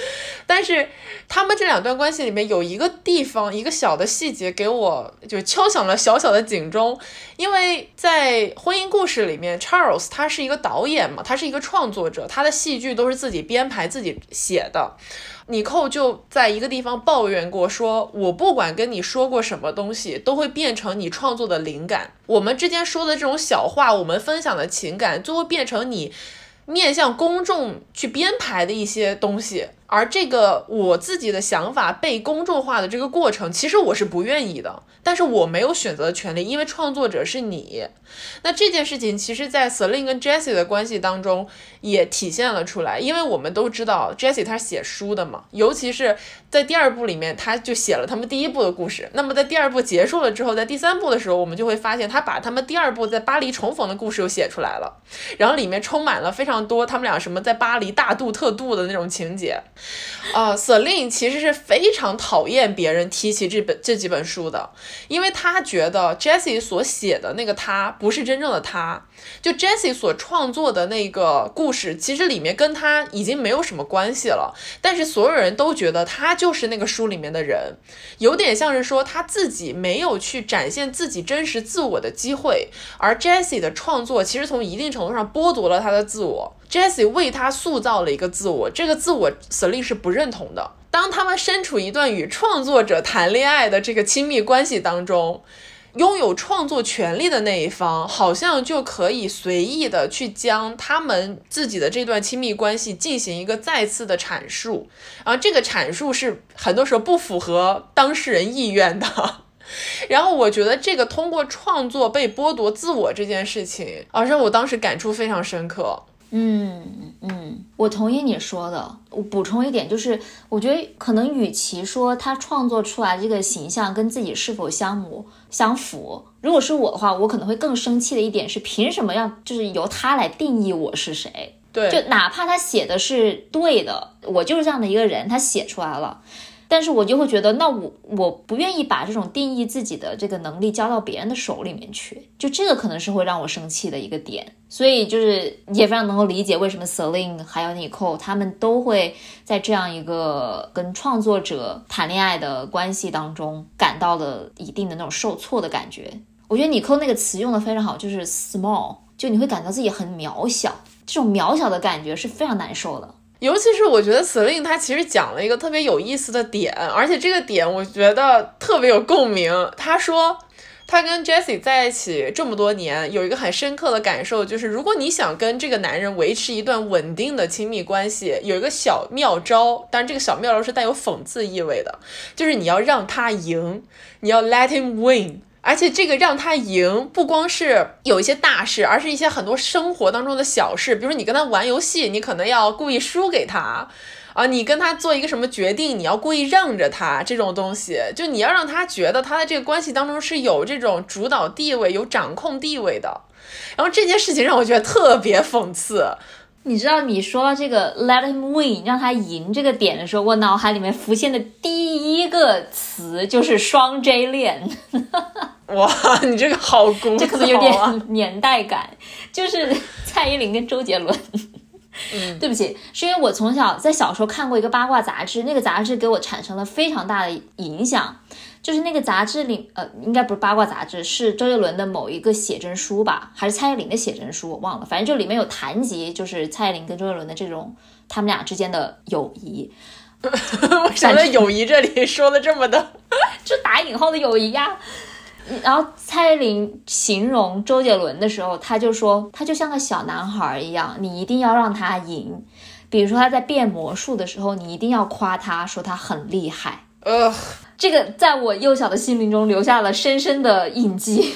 但是，他们这两段关系里面有一个地方，一个小的细节，给我就敲响了小小的警钟。因为在婚姻故事里面，Charles 他是一个导演嘛，他是一个创作者，他的戏剧都是自己编排、自己写的。尼寇就在一个地方抱怨过，说我不管跟你说过什么东西，都会变成你创作的灵感。我们之间说的这种小话，我们分享的情感，就会变成你面向公众去编排的一些东西。而这个我自己的想法被公众化的这个过程，其实我是不愿意的，但是我没有选择的权利，因为创作者是你。那这件事情，其实，在 Selin 跟 Jesse 的关系当中也体现了出来，因为我们都知道 Jesse 他写书的嘛，尤其是在第二部里面，他就写了他们第一部的故事。那么在第二部结束了之后，在第三部的时候，我们就会发现他把他们第二部在巴黎重逢的故事又写出来了，然后里面充满了非常多他们俩什么在巴黎大度特度的那种情节。啊，Selin 其实是非常讨厌别人提起这本这几本书的，因为他觉得 Jesse 所写的那个他不是真正的他，就 Jesse 所创作的那个故事，其实里面跟他已经没有什么关系了。但是所有人都觉得他就是那个书里面的人，有点像是说他自己没有去展现自己真实自我的机会，而 Jesse 的创作其实从一定程度上剥夺了他的自我。Jesse 为他塑造了一个自我，这个自我 Selin 是不认同的。当他们身处一段与创作者谈恋爱的这个亲密关系当中，拥有创作权利的那一方好像就可以随意的去将他们自己的这段亲密关系进行一个再次的阐述，然后这个阐述是很多时候不符合当事人意愿的。然后我觉得这个通过创作被剥夺自我这件事情，啊，让我当时感触非常深刻。嗯嗯，我同意你说的。我补充一点，就是我觉得可能与其说他创作出来这个形象跟自己是否相模相符，如果是我的话，我可能会更生气的一点是，凭什么让就是由他来定义我是谁？对，就哪怕他写的是对的，我就是这样的一个人，他写出来了。但是我就会觉得，那我我不愿意把这种定义自己的这个能力交到别人的手里面去，就这个可能是会让我生气的一个点。所以就是也非常能够理解为什么 Celine 还有 Nicole 他们都会在这样一个跟创作者谈恋爱的关系当中感到了一定的那种受挫的感觉。我觉得 Nicole 那个词用的非常好，就是 small，就你会感到自己很渺小，这种渺小的感觉是非常难受的。尤其是我觉得 Celine 他其实讲了一个特别有意思的点，而且这个点我觉得特别有共鸣。他说他跟 Jessie 在一起这么多年，有一个很深刻的感受，就是如果你想跟这个男人维持一段稳定的亲密关系，有一个小妙招，但是这个小妙招是带有讽刺意味的，就是你要让他赢，你要 let him win。而且这个让他赢，不光是有一些大事，而是一些很多生活当中的小事。比如说你跟他玩游戏，你可能要故意输给他，啊，你跟他做一个什么决定，你要故意让着他，这种东西，就你要让他觉得他在这个关系当中是有这种主导地位、有掌控地位的。然后这件事情让我觉得特别讽刺。你知道你说到这个 let him win 让他赢这个点的时候，我脑海里面浮现的第一个词就是双 J 恋。哇，你这个好古，这可能有点年代感，就是蔡依林跟周杰伦。嗯，对不起，是因为我从小在小时候看过一个八卦杂志，那个杂志给我产生了非常大的影响。就是那个杂志里，呃，应该不是八卦杂志，是周杰伦的某一个写真书吧，还是蔡依林的写真书，我忘了。反正就里面有谈及，就是蔡依林跟周杰伦的这种他们俩之间的友谊。为什么友谊这里说的这么的，就打引号的友谊呀？然后蔡依林形容周杰伦的时候，他就说他就像个小男孩一样，你一定要让他赢。比如说他在变魔术的时候，你一定要夸他说他很厉害。呃。这个在我幼小的心灵中留下了深深的印记，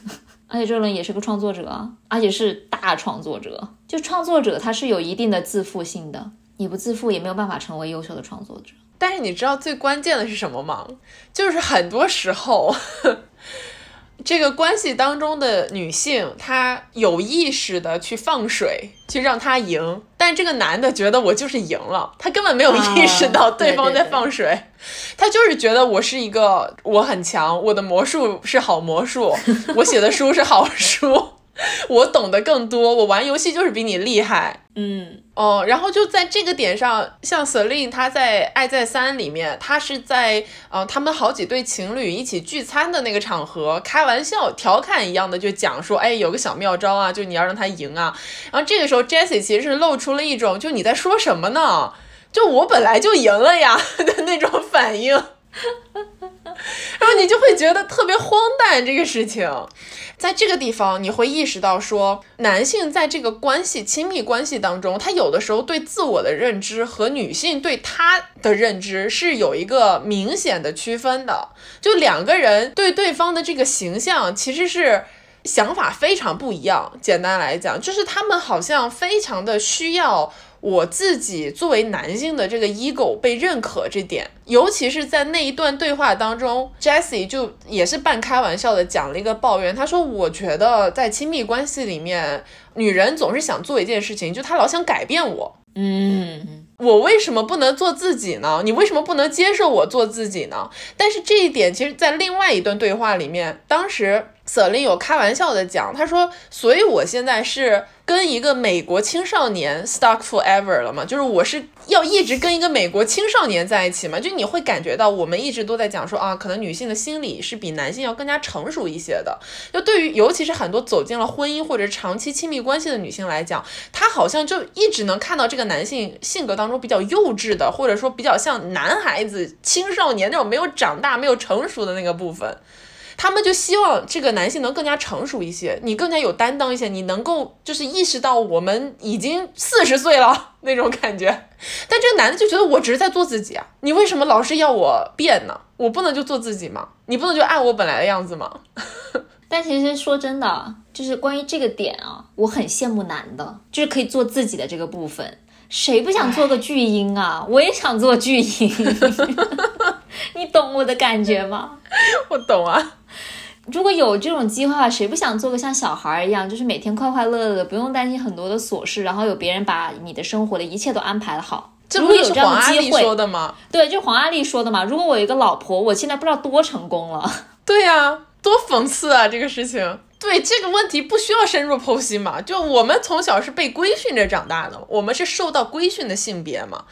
而且周杰伦也是个创作者，而且是大创作者。就创作者他是有一定的自负性的，你不自负也没有办法成为优秀的创作者。但是你知道最关键的是什么吗？就是很多时候。这个关系当中的女性，她有意识的去放水，去让他赢，但这个男的觉得我就是赢了，他根本没有意识到对方在放水，他就是觉得我是一个我很强，我的魔术是好魔术，我写的书是好书。我懂得更多，我玩游戏就是比你厉害。嗯哦，然后就在这个点上，像 Celine 他在《爱在三》里面，他是在呃他们好几对情侣一起聚餐的那个场合，开玩笑调侃一样的就讲说，哎，有个小妙招啊，就你要让他赢啊。然后这个时候 Jessie 其实是露出了一种就你在说什么呢？就我本来就赢了呀的那种反应。然后你就会觉得特别荒诞，这个事情，在这个地方你会意识到说，男性在这个关系亲密关系当中，他有的时候对自我的认知和女性对他的认知是有一个明显的区分的，就两个人对对方的这个形象其实是想法非常不一样。简单来讲，就是他们好像非常的需要。我自己作为男性的这个 ego 被认可这点，尤其是在那一段对话当中，Jessie 就也是半开玩笑的讲了一个抱怨，他说：“我觉得在亲密关系里面，女人总是想做一件事情，就她老想改变我。嗯，我为什么不能做自己呢？你为什么不能接受我做自己呢？但是这一点，其实在另外一段对话里面，当时。” Selin 有开玩笑的讲，他说：“所以我现在是跟一个美国青少年 stuck forever 了嘛，就是我是要一直跟一个美国青少年在一起嘛。就你会感觉到，我们一直都在讲说啊，可能女性的心理是比男性要更加成熟一些的。就对于尤其是很多走进了婚姻或者长期亲密关系的女性来讲，她好像就一直能看到这个男性性格当中比较幼稚的，或者说比较像男孩子、青少年那种没有长大、没有成熟的那个部分。”他们就希望这个男性能更加成熟一些，你更加有担当一些，你能够就是意识到我们已经四十岁了那种感觉。但这个男的就觉得我只是在做自己啊，你为什么老是要我变呢？我不能就做自己吗？你不能就爱我本来的样子吗？但其实说真的，就是关于这个点啊，我很羡慕男的，就是可以做自己的这个部分。谁不想做个巨婴啊？我也想做巨婴，你懂我的感觉吗？我懂啊。如果有这种机会谁不想做个像小孩一样，就是每天快快乐乐的，不用担心很多的琐事，然后有别人把你的生活的一切都安排的好。这不是黄阿丽说的吗？对，就黄阿丽说的嘛。如果我有一个老婆，我现在不知道多成功了。对呀，多讽刺啊！这个事情。对这个问题不需要深入剖析嘛？就我们从小是被规训着长大的，我们是受到规训的性别嘛。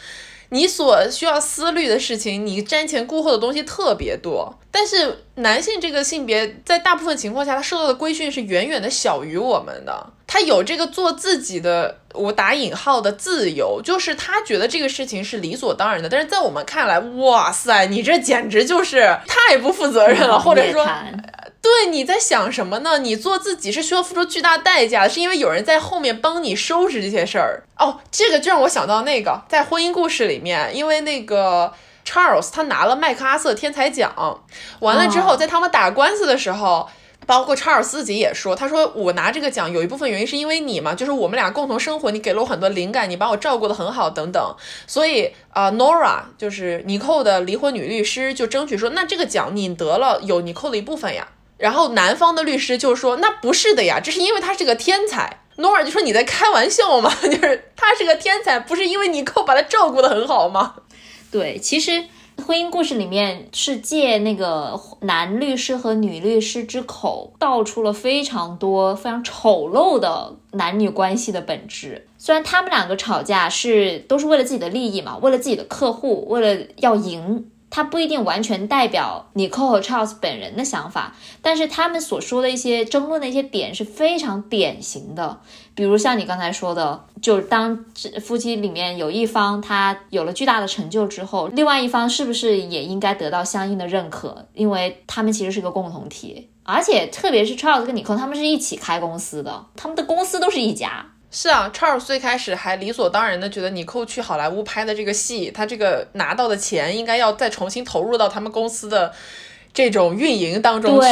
你所需要思虑的事情，你瞻前顾后的东西特别多。但是男性这个性别在大部分情况下，他受到的规训是远远的小于我们的。他有这个做自己的，我打引号的自由，就是他觉得这个事情是理所当然的。但是在我们看来，哇塞，你这简直就是太不负责任了，或者说。对，你在想什么呢？你做自己是需要付出巨大代价的，是因为有人在后面帮你收拾这些事儿哦。这个就让我想到那个在婚姻故事里面，因为那个 Charles 他拿了麦克阿瑟天才奖，完了之后在他们打官司的时候，包括查尔斯自己也说，他说我拿这个奖有一部分原因是因为你嘛，就是我们俩共同生活，你给了我很多灵感，你把我照顾得很好等等。所以啊，Nora 就是尼寇的离婚女律师就争取说，那这个奖你得了有尼寇的一部分呀。然后男方的律师就说：“那不是的呀，这是因为他是个天才。”诺尔就说：“你在开玩笑吗？就是他是个天才，不是因为你够把他照顾的很好吗？”对，其实婚姻故事里面是借那个男律师和女律师之口，道出了非常多非常丑陋的男女关系的本质。虽然他们两个吵架是都是为了自己的利益嘛，为了自己的客户，为了要赢。他不一定完全代表尼克和 Charles 本人的想法，但是他们所说的一些争论的一些点是非常典型的。比如像你刚才说的，就是当夫妻里面有一方他有了巨大的成就之后，另外一方是不是也应该得到相应的认可？因为他们其实是个共同体，而且特别是 Charles 跟你 Cole，他们是一起开公司的，他们的公司都是一家。是啊，Charles 最开始还理所当然的觉得尼寇去好莱坞拍的这个戏，他这个拿到的钱应该要再重新投入到他们公司的这种运营当中去。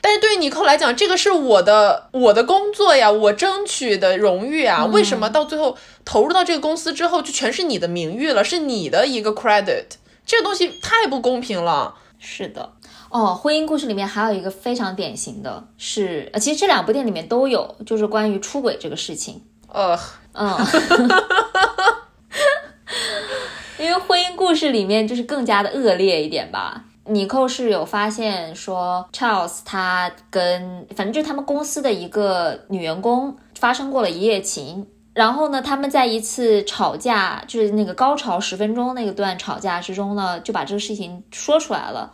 但是对于尼寇来讲，这个是我的我的工作呀，我争取的荣誉啊，为什么到最后投入到这个公司之后，就全是你的名誉了，是你的一个 credit？这个东西太不公平了。是的，哦，婚姻故事里面还有一个非常典型的是，呃，其实这两部电影里面都有，就是关于出轨这个事情。呃，嗯，因为婚姻故事里面就是更加的恶劣一点吧。尼寇是有发现说，Charles 他跟反正就是他们公司的一个女员工发生过了一夜情，然后呢，他们在一次吵架，就是那个高潮十分钟那个段吵架之中呢，就把这个事情说出来了，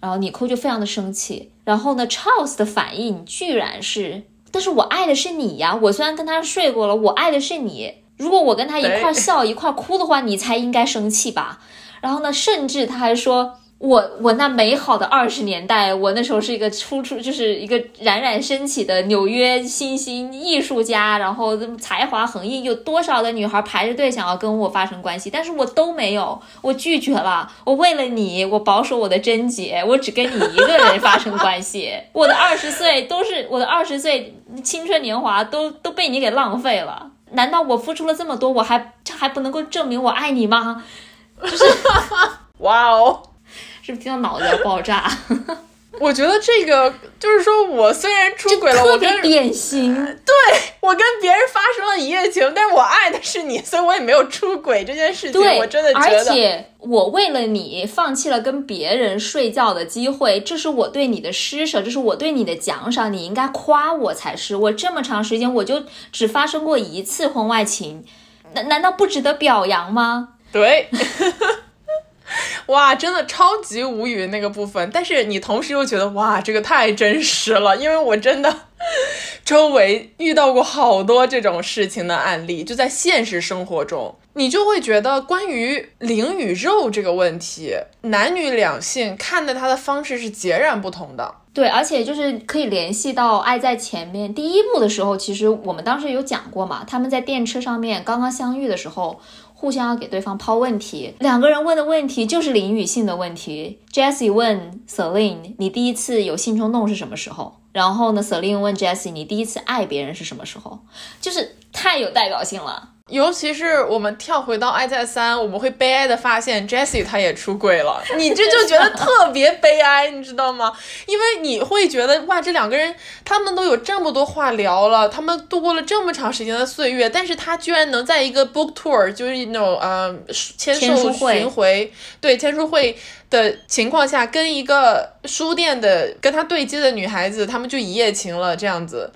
然后尼寇就非常的生气，然后呢，Charles 的反应居然是。但是我爱的是你呀！我虽然跟他睡过了，我爱的是你。如果我跟他一块笑一块哭的话，你才应该生气吧？然后呢，甚至他还说。我我那美好的二十年代，我那时候是一个初出就是一个冉冉升起的纽约新星艺术家，然后才华横溢，有多少的女孩排着队想要跟我发生关系，但是我都没有，我拒绝了。我为了你，我保守我的贞洁，我只跟你一个人发生关系。我的二十岁都是我的二十岁青春年华都都被你给浪费了。难道我付出了这么多，我还这还不能够证明我爱你吗？就是，哇哦。是不是听到脑子要爆炸？我觉得这个就是说，我虽然出轨了，我跟典型，对我跟别人发生了一夜情，但是我爱的是你，所以我也没有出轨这件事情。我真的觉得，而且我为了你放弃了跟别人睡觉的机会，这是我对你的施舍，这是我对你的奖赏，你应该夸我才是。我这么长时间，我就只发生过一次婚外情，难难道不值得表扬吗？对。哇，真的超级无语那个部分，但是你同时又觉得哇，这个太真实了，因为我真的周围遇到过好多这种事情的案例，就在现实生活中，你就会觉得关于灵与肉这个问题，男女两性看待它的方式是截然不同的。对，而且就是可以联系到《爱在前面》第一部的时候，其实我们当时有讲过嘛，他们在电车上面刚刚相遇的时候。互相要给对方抛问题。两个人问的问题就是灵与性的问题。Jessie 问 Celine：“ 你第一次有性冲动是什么时候？”然后呢，Celine 问 Jessie：“ 你第一次爱别人是什么时候？”就是太有代表性了。尤其是我们跳回到《爱在三》，我们会悲哀的发现 Jessie 她也出轨了，你这就觉得特别悲哀，你知道吗？因为你会觉得哇，这两个人他们都有这么多话聊了，他们度过了这么长时间的岁月，但是他居然能在一个 book tour，就是那种呃签售巡回，对签书会的情况下，跟一个书店的跟他对接的女孩子，他们就一夜情了，这样子。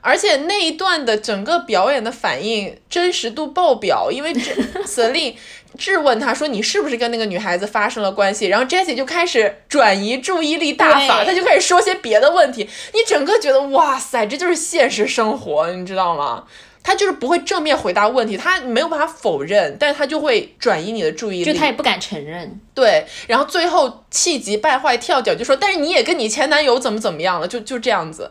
而且那一段的整个表演的反应真实度爆表，因为 Celine 质问他说：“你是不是跟那个女孩子发生了关系？”然后 Jessie 就开始转移注意力大法，他就开始说些别的问题。你整个觉得哇塞，这就是现实生活，你知道吗？他就是不会正面回答问题，他没有办法否认，但是他就会转移你的注意力，就他也不敢承认。对，然后最后气急败坏跳脚就说：“但是你也跟你前男友怎么怎么样了？”就就这样子。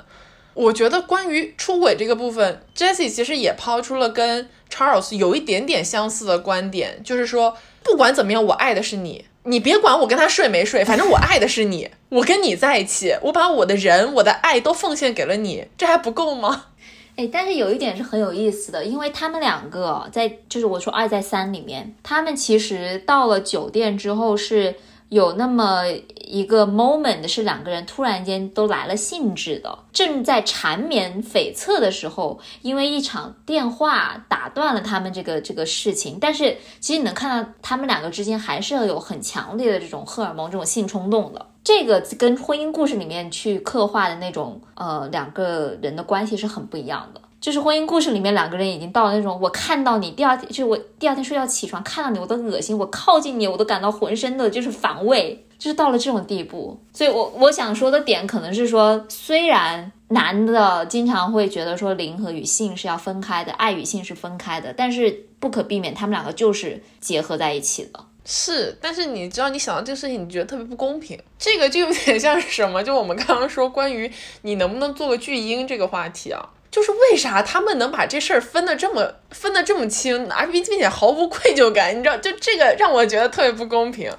我觉得关于出轨这个部分，Jessie 其实也抛出了跟 Charles 有一点点相似的观点，就是说，不管怎么样，我爱的是你，你别管我跟他睡没睡，反正我爱的是你，我跟你在一起，我把我的人、我的爱都奉献给了你，这还不够吗？哎，但是有一点是很有意思的，因为他们两个在，就是我说《二在三》里面，他们其实到了酒店之后是。有那么一个 moment 是两个人突然间都来了兴致的，正在缠绵悱恻的时候，因为一场电话打断了他们这个这个事情。但是其实你能看到他们两个之间还是有很强烈的这种荷尔蒙、这种性冲动的。这个跟婚姻故事里面去刻画的那种呃两个人的关系是很不一样的。就是婚姻故事里面两个人已经到了那种，我看到你第二天，就是我第二天睡觉起床看到你我都恶心，我靠近你我都感到浑身的就是反胃，就是到了这种地步。所以，我我想说的点可能是说，虽然男的经常会觉得说灵和与性是要分开的，爱与性是分开的，但是不可避免他们两个就是结合在一起的。是，但是你知道，你想到这个事情，你觉得特别不公平。这个就有点像是什么？就我们刚刚说关于你能不能做个巨婴这个话题啊。就是为啥他们能把这事儿分得这么分得这么清，而并并且毫无愧疚感？你知道，就这个让我觉得特别不公平。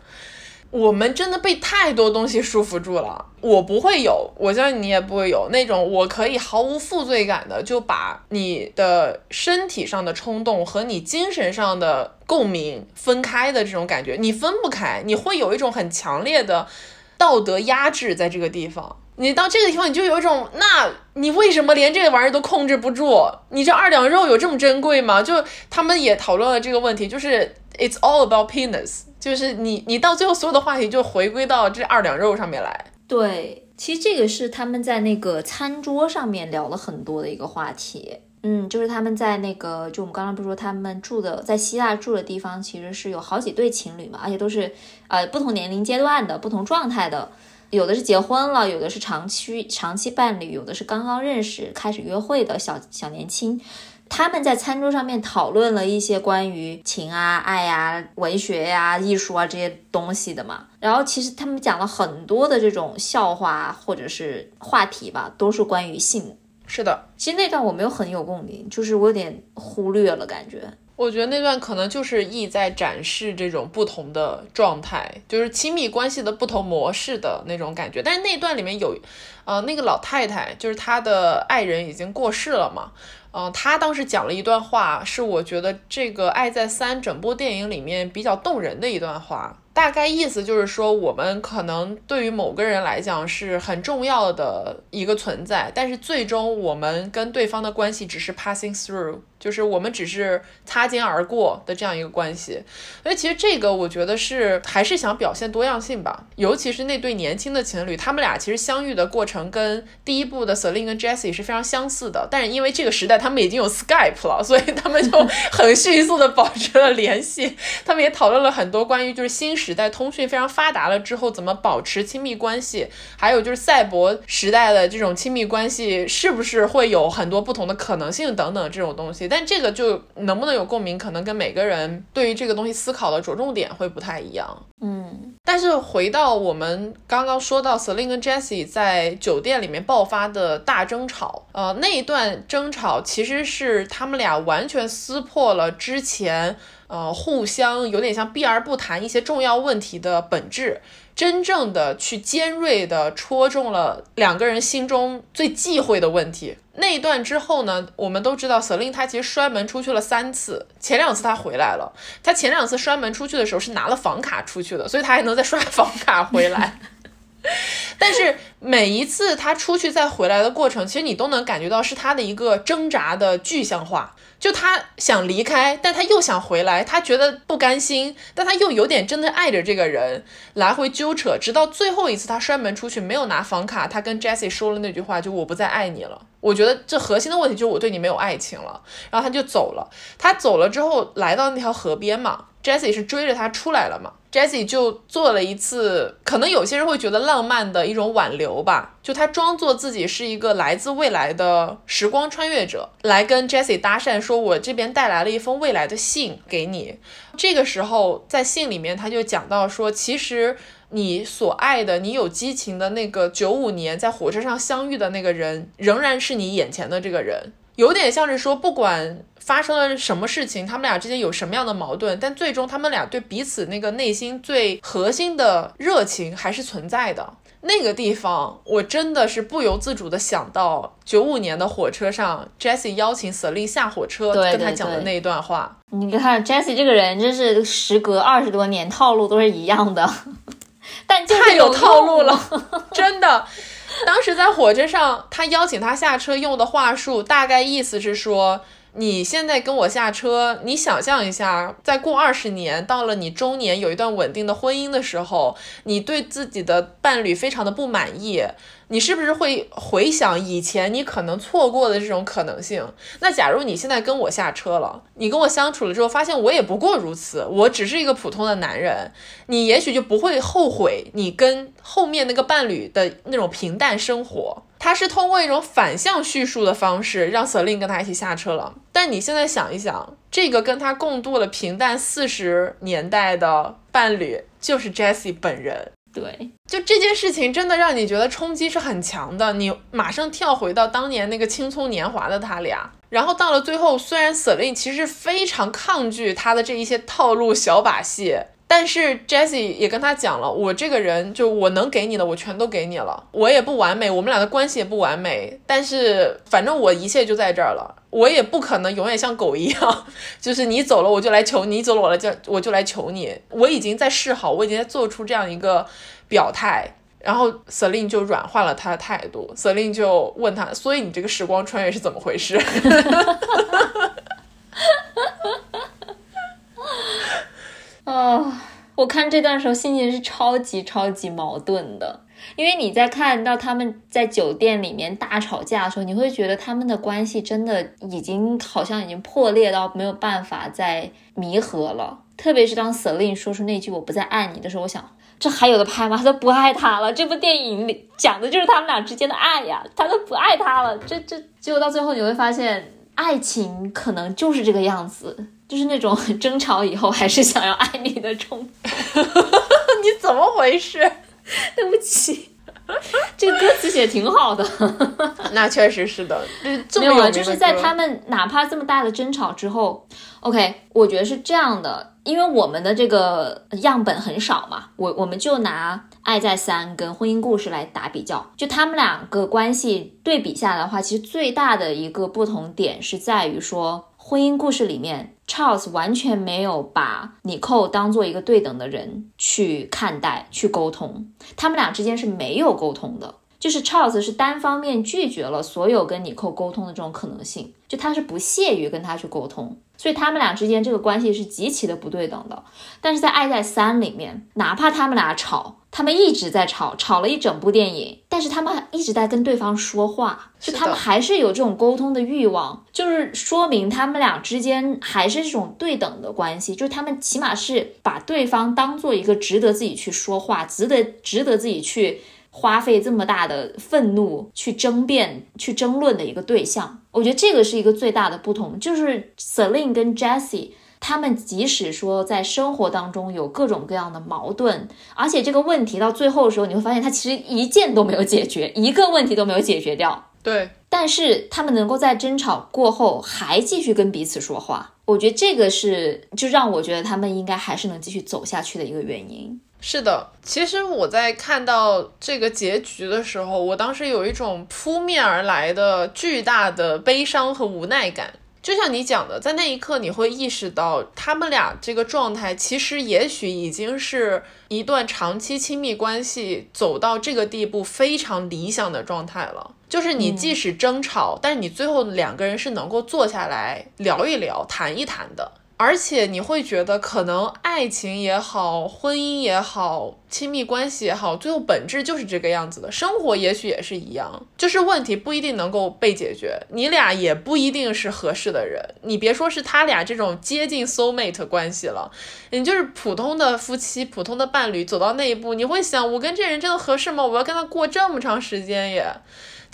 我们真的被太多东西束缚住了。我不会有，我相信你也不会有那种我可以毫无负罪感的就把你的身体上的冲动和你精神上的共鸣分开的这种感觉。你分不开，你会有一种很强烈的道德压制在这个地方。你到这个地方，你就有一种，那你为什么连这个玩意儿都控制不住？你这二两肉有这么珍贵吗？就他们也讨论了这个问题，就是 it's all about penis，就是你你到最后所有的话题就回归到这二两肉上面来。对，其实这个是他们在那个餐桌上面聊了很多的一个话题。嗯，就是他们在那个，就我们刚刚不是说他们住的在希腊住的地方，其实是有好几对情侣嘛，而且都是呃不同年龄阶段的不同状态的。有的是结婚了，有的是长期长期伴侣，有的是刚刚认识开始约会的小小年轻。他们在餐桌上面讨论了一些关于情啊、爱呀、文学呀、艺术啊这些东西的嘛。然后其实他们讲了很多的这种笑话或者是话题吧，都是关于性。是的，其实那段我没有很有共鸣，就是我有点忽略了感觉。我觉得那段可能就是意在展示这种不同的状态，就是亲密关系的不同模式的那种感觉。但是那段里面有，呃，那个老太太就是她的爱人已经过世了嘛，嗯，她当时讲了一段话，是我觉得这个《爱在三》整部电影里面比较动人的一段话。大概意思就是说，我们可能对于某个人来讲是很重要的一个存在，但是最终我们跟对方的关系只是 passing through。就是我们只是擦肩而过的这样一个关系，所以其实这个我觉得是还是想表现多样性吧，尤其是那对年轻的情侣，他们俩其实相遇的过程跟第一部的 Celine 跟 Jessie 是非常相似的，但是因为这个时代他们已经有 Skype 了，所以他们就 很迅速的保持了联系。他们也讨论了很多关于就是新时代通讯非常发达了之后怎么保持亲密关系，还有就是赛博时代的这种亲密关系是不是会有很多不同的可能性等等这种东西。但这个就能不能有共鸣，可能跟每个人对于这个东西思考的着重点会不太一样。嗯，但是回到我们刚刚说到 Selin 跟 Jesse 在酒店里面爆发的大争吵，呃，那一段争吵其实是他们俩完全撕破了之前，呃，互相有点像避而不谈一些重要问题的本质。真正的去尖锐的戳中了两个人心中最忌讳的问题。那一段之后呢，我们都知道 Selin 他其实摔门出去了三次，前两次他回来了。他前两次摔门出去的时候是拿了房卡出去的，所以他还能再刷房卡回来。但是每一次他出去再回来的过程，其实你都能感觉到是他的一个挣扎的具象化。就他想离开，但他又想回来，他觉得不甘心，但他又有点真的爱着这个人，来回纠扯，直到最后一次他摔门出去，没有拿房卡，他跟 Jessie 说了那句话，就我不再爱你了。我觉得这核心的问题就是我对你没有爱情了，然后他就走了。他走了之后，来到那条河边嘛 Jesse 是追着他出来了嘛。？Jesse 就做了一次，可能有些人会觉得浪漫的一种挽留吧，就他装作自己是一个来自未来的时光穿越者，来跟 Jesse 搭讪，说我这边带来了一封未来的信给你。这个时候在信里面他就讲到说，其实你所爱的、你有激情的那个九五年在火车上相遇的那个人，仍然是你眼前的这个人。有点像是说，不管发生了什么事情，他们俩之间有什么样的矛盾，但最终他们俩对彼此那个内心最核心的热情还是存在的。那个地方，我真的是不由自主的想到九五年的火车上，Jessie 邀请 Selin 下火车，跟他讲的那一段话。你看 Jessie 这个人，真是时隔二十多年，套路都是一样的，但太有套路了，真的。当时在火车上，他邀请他下车用的话术，大概意思是说：你现在跟我下车，你想象一下，再过二十年，到了你中年有一段稳定的婚姻的时候，你对自己的伴侣非常的不满意。你是不是会回想以前你可能错过的这种可能性？那假如你现在跟我下车了，你跟我相处了之后，发现我也不过如此，我只是一个普通的男人，你也许就不会后悔你跟后面那个伴侣的那种平淡生活。他是通过一种反向叙述的方式让 Selin 跟他一起下车了。但你现在想一想，这个跟他共度了平淡四十年代的伴侣就是 Jessie 本人。对，就这件事情真的让你觉得冲击是很强的。你马上跳回到当年那个青葱年华的他俩，然后到了最后，虽然 Selin 其实非常抗拒他的这一些套路小把戏。但是 Jessie 也跟他讲了，我这个人就我能给你的，我全都给你了。我也不完美，我们俩的关系也不完美。但是反正我一切就在这儿了，我也不可能永远像狗一样，就是你走了我就来求你，走了我来就我就来求你。我已经在示好，我已经在做出这样一个表态。然后 Selin 就软化了他的态度，Selin 就问他，所以你这个时光穿越是怎么回事？啊，我看这段时候心情是超级超级矛盾的，因为你在看到他们在酒店里面大吵架的时候，你会觉得他们的关系真的已经好像已经破裂到没有办法再弥合了。特别是当 Selin 说出那句“我不再爱你”的时候，我想这还有的拍吗？他都不爱他了。这部电影里讲的就是他们俩之间的爱呀，他都不爱他了。这这结果到最后你会发现，爱情可能就是这个样子。就是那种争吵以后还是想要爱你的冲动，你怎么回事？对不起，这个歌词写挺好的。那确实是的，没有，就是在他们哪怕这么大的争吵之后，OK，我觉得是这样的，因为我们的这个样本很少嘛，我我们就拿《爱在三》跟《婚姻故事》来打比较，就他们两个关系对比下来的话，其实最大的一个不同点是在于说。婚姻故事里面，Charles 完全没有把 Nicole 当做一个对等的人去看待、去沟通，他们俩之间是没有沟通的。就是 Charles 是单方面拒绝了所有跟 Nicole 沟通的这种可能性，就他是不屑于跟他去沟通，所以他们俩之间这个关系是极其的不对等的。但是在《爱在三》里面，哪怕他们俩吵。他们一直在吵，吵了一整部电影，但是他们一直在跟对方说话，就他们还是有这种沟通的欲望，就是说明他们俩之间还是这种对等的关系，就是他们起码是把对方当做一个值得自己去说话，值得值得自己去花费这么大的愤怒去争辩、去争论的一个对象。我觉得这个是一个最大的不同，就是 Selin 跟 Jesse。他们即使说在生活当中有各种各样的矛盾，而且这个问题到最后的时候，你会发现他其实一件都没有解决，一个问题都没有解决掉。对，但是他们能够在争吵过后还继续跟彼此说话，我觉得这个是就让我觉得他们应该还是能继续走下去的一个原因。是的，其实我在看到这个结局的时候，我当时有一种扑面而来的巨大的悲伤和无奈感。就像你讲的，在那一刻你会意识到，他们俩这个状态其实也许已经是一段长期亲密关系走到这个地步非常理想的状态了。就是你即使争吵，但是你最后两个人是能够坐下来聊一聊、谈一谈的。而且你会觉得，可能爱情也好，婚姻也好，亲密关系也好，最后本质就是这个样子的。生活也许也是一样，就是问题不一定能够被解决，你俩也不一定是合适的人。你别说是他俩这种接近 soul mate 关系了，你就是普通的夫妻、普通的伴侣，走到那一步，你会想，我跟这人真的合适吗？我要跟他过这么长时间耶？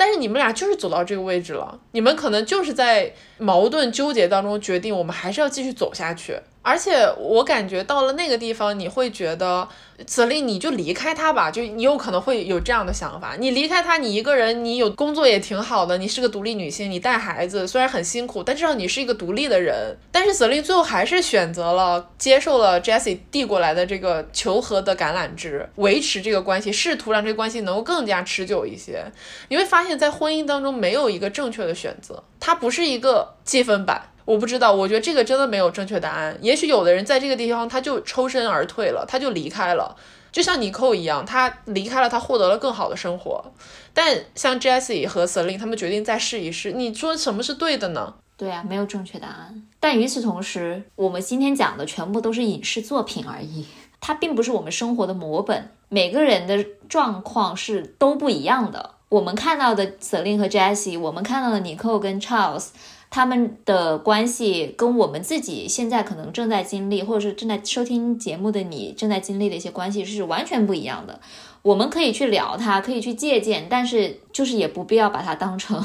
但是你们俩就是走到这个位置了，你们可能就是在矛盾纠结当中决定，我们还是要继续走下去。而且我感觉到了那个地方，你会觉得。子令，你就离开他吧，就你有可能会有这样的想法。你离开他，你一个人，你有工作也挺好的，你是个独立女性，你带孩子虽然很辛苦，但至少你是一个独立的人。但是子令最后还是选择了接受了 Jesse 递过来的这个求和的橄榄枝，维持这个关系，试图让这个关系能够更加持久一些。你会发现在婚姻当中没有一个正确的选择，它不是一个积分板。我不知道，我觉得这个真的没有正确答案。也许有的人在这个地方他就抽身而退了，他就离开了，就像尼寇一样，他离开了，他获得了更好的生活。但像 Jesse 和 Selin 他们决定再试一试，你说什么是对的呢？对啊，没有正确答案。但与此同时，我们今天讲的全部都是影视作品而已，它并不是我们生活的模本。每个人的状况是都不一样的。我们看到的 Selin 和 Jesse，我们看到的尼寇跟 Charles。他们的关系跟我们自己现在可能正在经历，或者是正在收听节目的你正在经历的一些关系是完全不一样的。我们可以去聊它，可以去借鉴，但是就是也不必要把它当成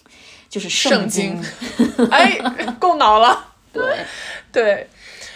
就是圣经。哎，够脑了。对对，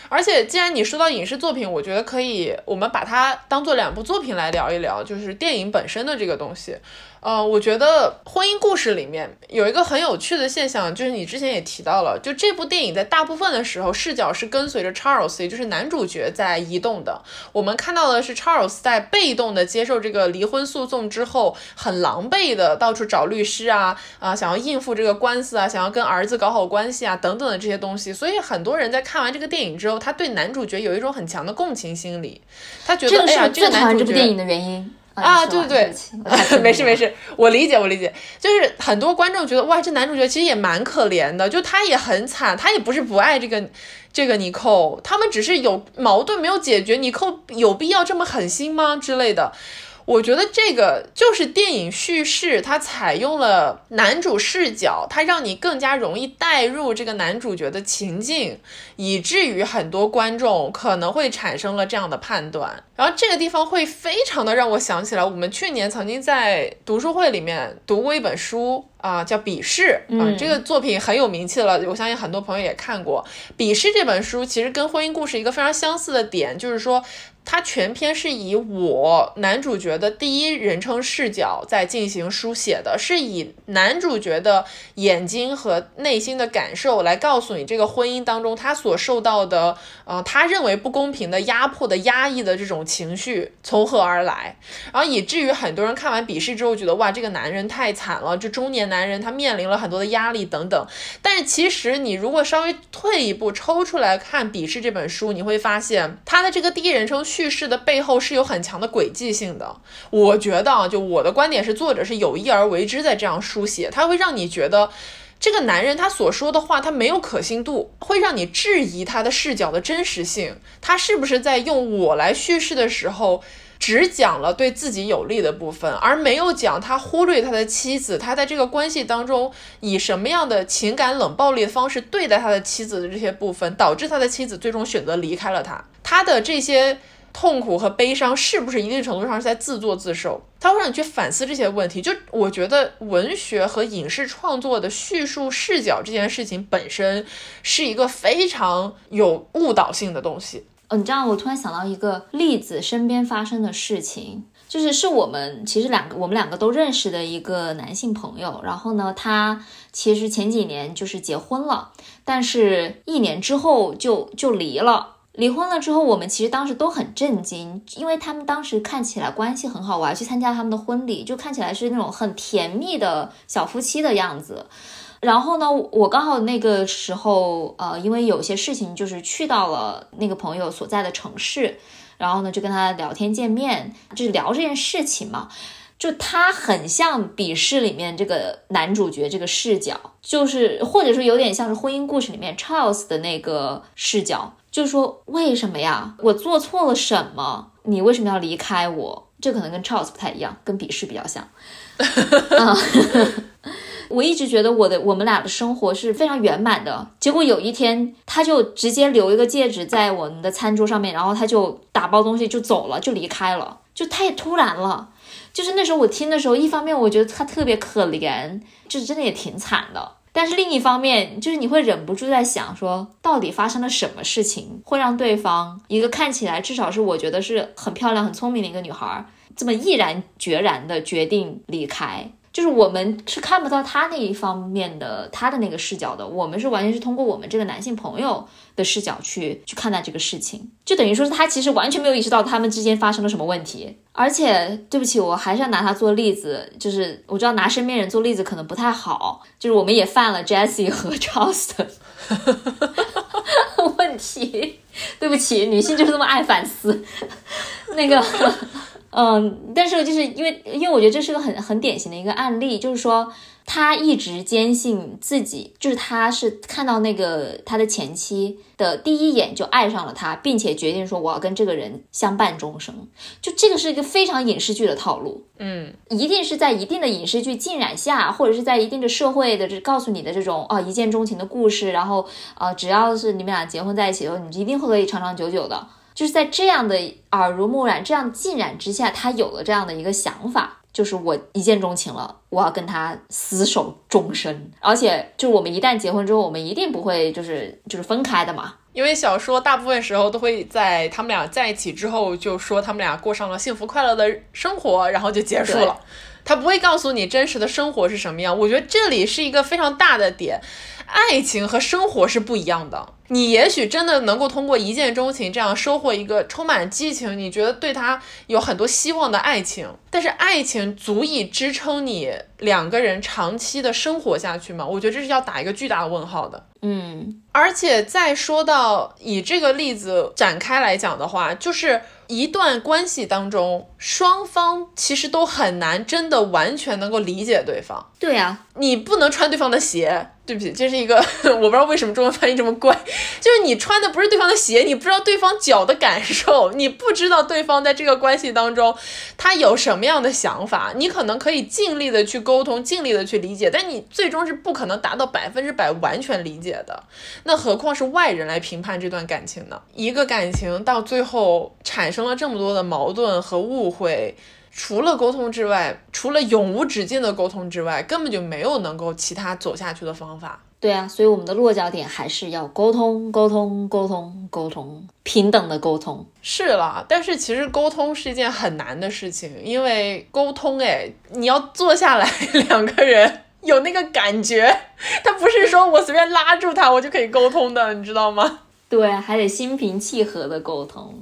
而且既然你说到影视作品，我觉得可以，我们把它当做两部作品来聊一聊，就是电影本身的这个东西。呃，我觉得婚姻故事里面有一个很有趣的现象，就是你之前也提到了，就这部电影在大部分的时候视角是跟随着 Charles，也就是男主角在移动的。我们看到的是 Charles 在被动的接受这个离婚诉讼之后，很狼狈的到处找律师啊啊，想要应付这个官司啊，想要跟儿子搞好关系啊等等的这些东西。所以很多人在看完这个电影之后，他对男主角有一种很强的共情心理，他觉得哎呀，这个男主角。这部电影的原因。啊，对对对，没事没事，我理解我理解，就是很多观众觉得哇，这男主角其实也蛮可怜的，就他也很惨，他也不是不爱这个这个尼寇，他们只是有矛盾没有解决，尼寇有必要这么狠心吗？之类的。我觉得这个就是电影叙事，它采用了男主视角，它让你更加容易带入这个男主角的情境，以至于很多观众可能会产生了这样的判断。然后这个地方会非常的让我想起来，我们去年曾经在读书会里面读过一本书啊，叫《笔试》啊，这个作品很有名气了，我相信很多朋友也看过。《笔试》这本书其实跟婚姻故事一个非常相似的点，就是说。它全篇是以我男主角的第一人称视角在进行书写的，是以男主角的眼睛和内心的感受来告诉你这个婚姻当中他所受到的，呃，他认为不公平的压迫的压抑的这种情绪从何而来，然后以至于很多人看完笔试之后觉得哇，这个男人太惨了，这中年男人他面临了很多的压力等等。但是其实你如果稍微退一步抽出来看笔试这本书，你会发现他的这个第一人称。叙事的背后是有很强的轨迹性的，我觉得啊，就我的观点是，作者是有意而为之在这样书写，他会让你觉得这个男人他所说的话他没有可信度，会让你质疑他的视角的真实性，他是不是在用我来叙事的时候。只讲了对自己有利的部分，而没有讲他忽略他的妻子，他在这个关系当中以什么样的情感冷暴力的方式对待他的妻子的这些部分，导致他的妻子最终选择离开了他。他的这些痛苦和悲伤是不是一定程度上是在自作自受？它会让你去反思这些问题。就我觉得文学和影视创作的叙述视角这件事情本身是一个非常有误导性的东西。嗯，你这样我突然想到一个例子，身边发生的事情，就是是我们其实两个我们两个都认识的一个男性朋友，然后呢，他其实前几年就是结婚了，但是一年之后就就离了。离婚了之后，我们其实当时都很震惊，因为他们当时看起来关系很好，我还去参加他们的婚礼，就看起来是那种很甜蜜的小夫妻的样子。然后呢，我刚好那个时候，呃，因为有些事情，就是去到了那个朋友所在的城市，然后呢，就跟他聊天见面，就是聊这件事情嘛。就他很像《笔试》里面这个男主角这个视角，就是或者说有点像是婚姻故事里面 Charles 的那个视角，就是说为什么呀？我做错了什么？你为什么要离开我？这可能跟 Charles 不太一样，跟笔试比较像。我一直觉得我的我们俩的生活是非常圆满的，结果有一天他就直接留一个戒指在我们的餐桌上面，然后他就打包东西就走了，就离开了，就太突然了。就是那时候我听的时候，一方面我觉得他特别可怜，就是真的也挺惨的，但是另一方面就是你会忍不住在想说，到底发生了什么事情，会让对方一个看起来至少是我觉得是很漂亮、很聪明的一个女孩，这么毅然决然的决定离开。就是我们是看不到他那一方面的他的那个视角的，我们是完全是通过我们这个男性朋友的视角去去看待这个事情，就等于说是他其实完全没有意识到他们之间发生了什么问题。而且对不起，我还是要拿他做例子，就是我知道拿身边人做例子可能不太好，就是我们也犯了 Jesse 和 Charles 的问题。对不起，女性就是这么爱反思，那个。嗯，但是就是因为，因为我觉得这是个很很典型的一个案例，就是说他一直坚信自己，就是他是看到那个他的前妻的第一眼就爱上了他，并且决定说我要跟这个人相伴终生。就这个是一个非常影视剧的套路，嗯，一定是在一定的影视剧浸染下，或者是在一定的社会的这告诉你的这种哦一见钟情的故事，然后啊只要是你们俩结婚在一起后，你一定会可以长长久久的。就是在这样的耳濡目染、这样浸染之下，他有了这样的一个想法，就是我一见钟情了，我要跟他厮守终身。而且，就我们一旦结婚之后，我们一定不会就是就是分开的嘛。因为小说大部分时候都会在他们俩在一起之后，就说他们俩过上了幸福快乐的生活，然后就结束了。他不会告诉你真实的生活是什么样。我觉得这里是一个非常大的点，爱情和生活是不一样的。你也许真的能够通过一见钟情这样收获一个充满激情，你觉得对他有很多希望的爱情，但是爱情足以支撑你两个人长期的生活下去吗？我觉得这是要打一个巨大的问号的。嗯，而且再说到以这个例子展开来讲的话，就是一段关系当中，双方其实都很难真的完全能够理解对方。对呀，你不能穿对方的鞋。对不起，这是一个 我不知道为什么中文翻译这么怪，就是你穿的不是对方的鞋，你不知道对方脚的感受，你不知道对方在这个关系当中他有什么样的想法，你可能可以尽力的去沟通，尽力的去理解，但你最终是不可能达到百分之百完全理解的。那何况是外人来评判这段感情呢？一个感情到最后产生了这么多的矛盾和误会。除了沟通之外，除了永无止境的沟通之外，根本就没有能够其他走下去的方法。对啊，所以我们的落脚点还是要沟通，沟通，沟通，沟通，平等的沟通。是了，但是其实沟通是一件很难的事情，因为沟通，哎，你要坐下来，两个人有那个感觉，他不是说我随便拉住他，我就可以沟通的，你知道吗？对，还得心平气和的沟通。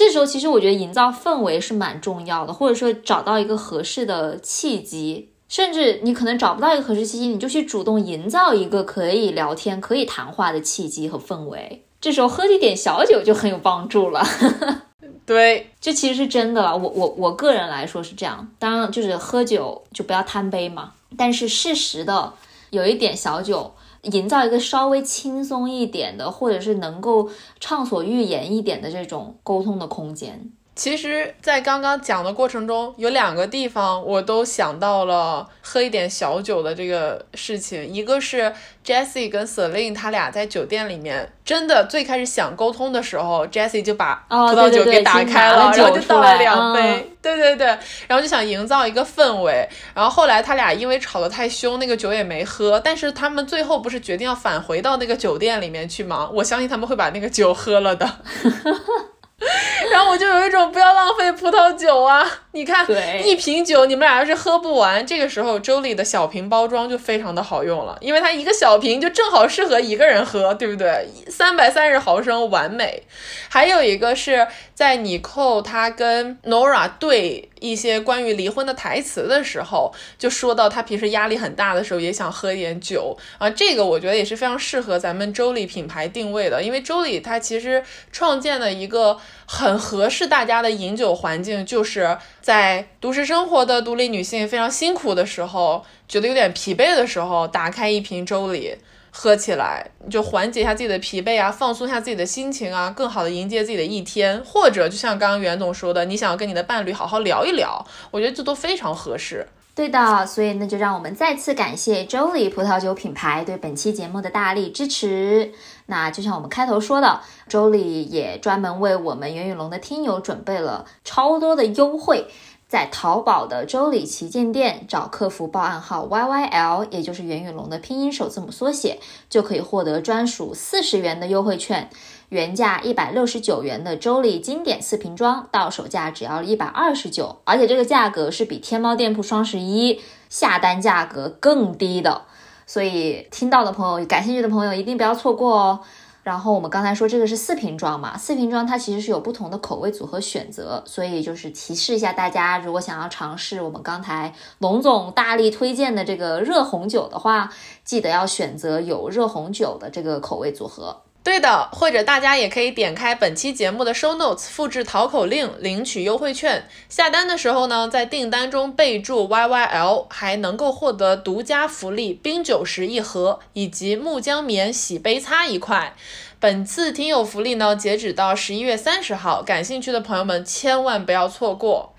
这时候，其实我觉得营造氛围是蛮重要的，或者说找到一个合适的契机，甚至你可能找不到一个合适契机，你就去主动营造一个可以聊天、可以谈话的契机和氛围。这时候喝一点小酒就很有帮助了。对，这其实是真的了。我我我个人来说是这样，当然就是喝酒就不要贪杯嘛，但是适时的有一点小酒。营造一个稍微轻松一点的，或者是能够畅所欲言一点的这种沟通的空间。其实，在刚刚讲的过程中，有两个地方我都想到了喝一点小酒的这个事情。一个是 Jessie 跟 Celine 他俩在酒店里面，真的最开始想沟通的时候，Jessie 就把葡萄酒给打开了，然后就倒了两杯，对对对，然后就想营造一个氛围。然后后来他俩因为吵得太凶，那个酒也没喝。但是他们最后不是决定要返回到那个酒店里面去吗？我相信他们会把那个酒喝了的。然后我就有一种不要浪费葡萄酒啊！你看，一瓶酒你们俩要是喝不完，这个时候周丽的小瓶包装就非常的好用了，因为它一个小瓶就正好适合一个人喝，对不对？三百三十毫升完美。还有一个是在你扣他跟 Nora 对。一些关于离婚的台词的时候，就说到他平时压力很大的时候也想喝一点酒啊，这个我觉得也是非常适合咱们周礼品牌定位的，因为周礼它其实创建了一个很合适大家的饮酒环境，就是在都市生活的独立女性非常辛苦的时候，觉得有点疲惫的时候，打开一瓶周礼。喝起来就缓解一下自己的疲惫啊，放松一下自己的心情啊，更好的迎接自己的一天。或者就像刚刚袁总说的，你想要跟你的伴侣好好聊一聊，我觉得这都非常合适。对的，所以那就让我们再次感谢 joly 葡萄酒品牌对本期节目的大力支持。那就像我们开头说的 joly 也专门为我们袁宇龙的听友准备了超多的优惠。在淘宝的周礼旗舰店找客服报暗号 YYL，也就是袁宇龙的拼音首字母缩写，就可以获得专属四十元的优惠券。原价一百六十九元的周礼经典四瓶装，到手价只要一百二十九，而且这个价格是比天猫店铺双十一下单价格更低的。所以听到的朋友，感兴趣的朋友一定不要错过哦。然后我们刚才说这个是四瓶装嘛，四瓶装它其实是有不同的口味组合选择，所以就是提示一下大家，如果想要尝试我们刚才龙总大力推荐的这个热红酒的话，记得要选择有热红酒的这个口味组合。对的，或者大家也可以点开本期节目的 show notes，复制淘口令领取优惠券。下单的时候呢，在订单中备注 YYL，还能够获得独家福利：冰酒石一盒以及木浆棉洗杯擦一块。本次听友福利呢，截止到十一月三十号，感兴趣的朋友们千万不要错过。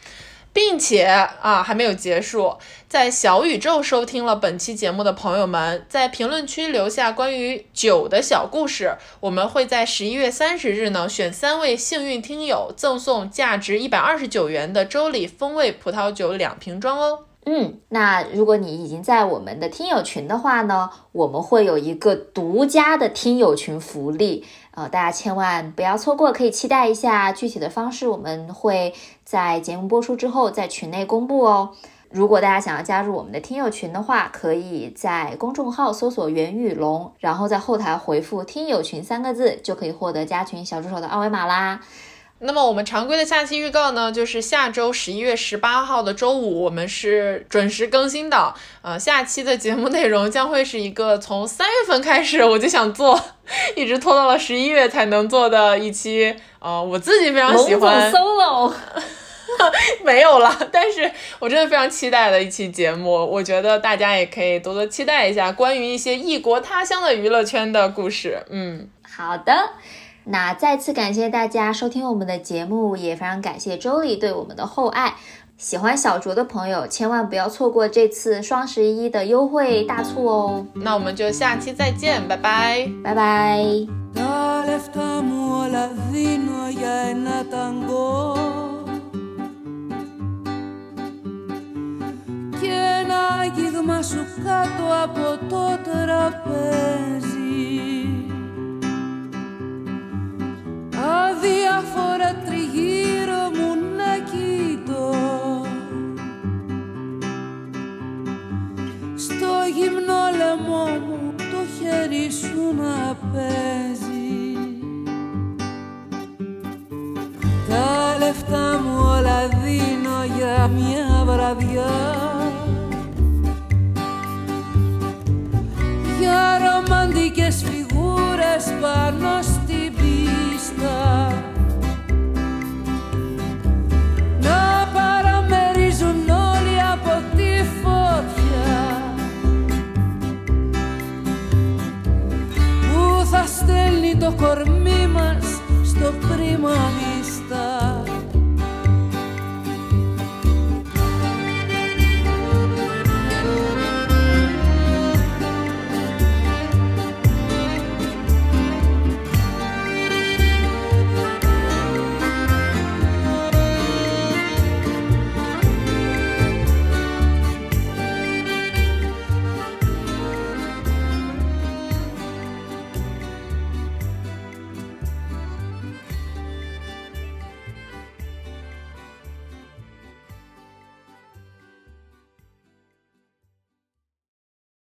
并且啊，还没有结束，在小宇宙收听了本期节目的朋友们，在评论区留下关于酒的小故事，我们会在十一月三十日呢，选三位幸运听友赠送价值一百二十九元的周礼风味葡萄酒两瓶装哦。嗯，那如果你已经在我们的听友群的话呢，我们会有一个独家的听友群福利，呃，大家千万不要错过，可以期待一下具体的方式，我们会在节目播出之后在群内公布哦。如果大家想要加入我们的听友群的话，可以在公众号搜索“袁宇龙”，然后在后台回复“听友群”三个字，就可以获得加群小助手的二维码啦。那么我们常规的下期预告呢，就是下周十一月十八号的周五，我们是准时更新的。呃，下期的节目内容将会是一个从三月份开始我就想做，一直拖到了十一月才能做的一期。呃，我自己非常喜欢。solo，没有了，但是我真的非常期待的一期节目。我觉得大家也可以多多期待一下关于一些异国他乡的娱乐圈的故事。嗯，好的。那再次感谢大家收听我们的节目，也非常感谢周丽对我们的厚爱。喜欢小卓的朋友，千万不要错过这次双十一的优惠大促哦。那我们就下期再见，拜拜，拜拜。Αδιάφορα τριγύρω μου να κοιτώ. Στο γυμνό λαιμό μου το χέρι σου να παίζει. Τα λεφτά μου όλα δίνω για μια βραδιά. Για ρομαντικές φιγούρες πάνω στην να παραμερίζουν όλοι από τη φωτιά. Που θα στέλνει το κορμί μας στο πρίμα νηστά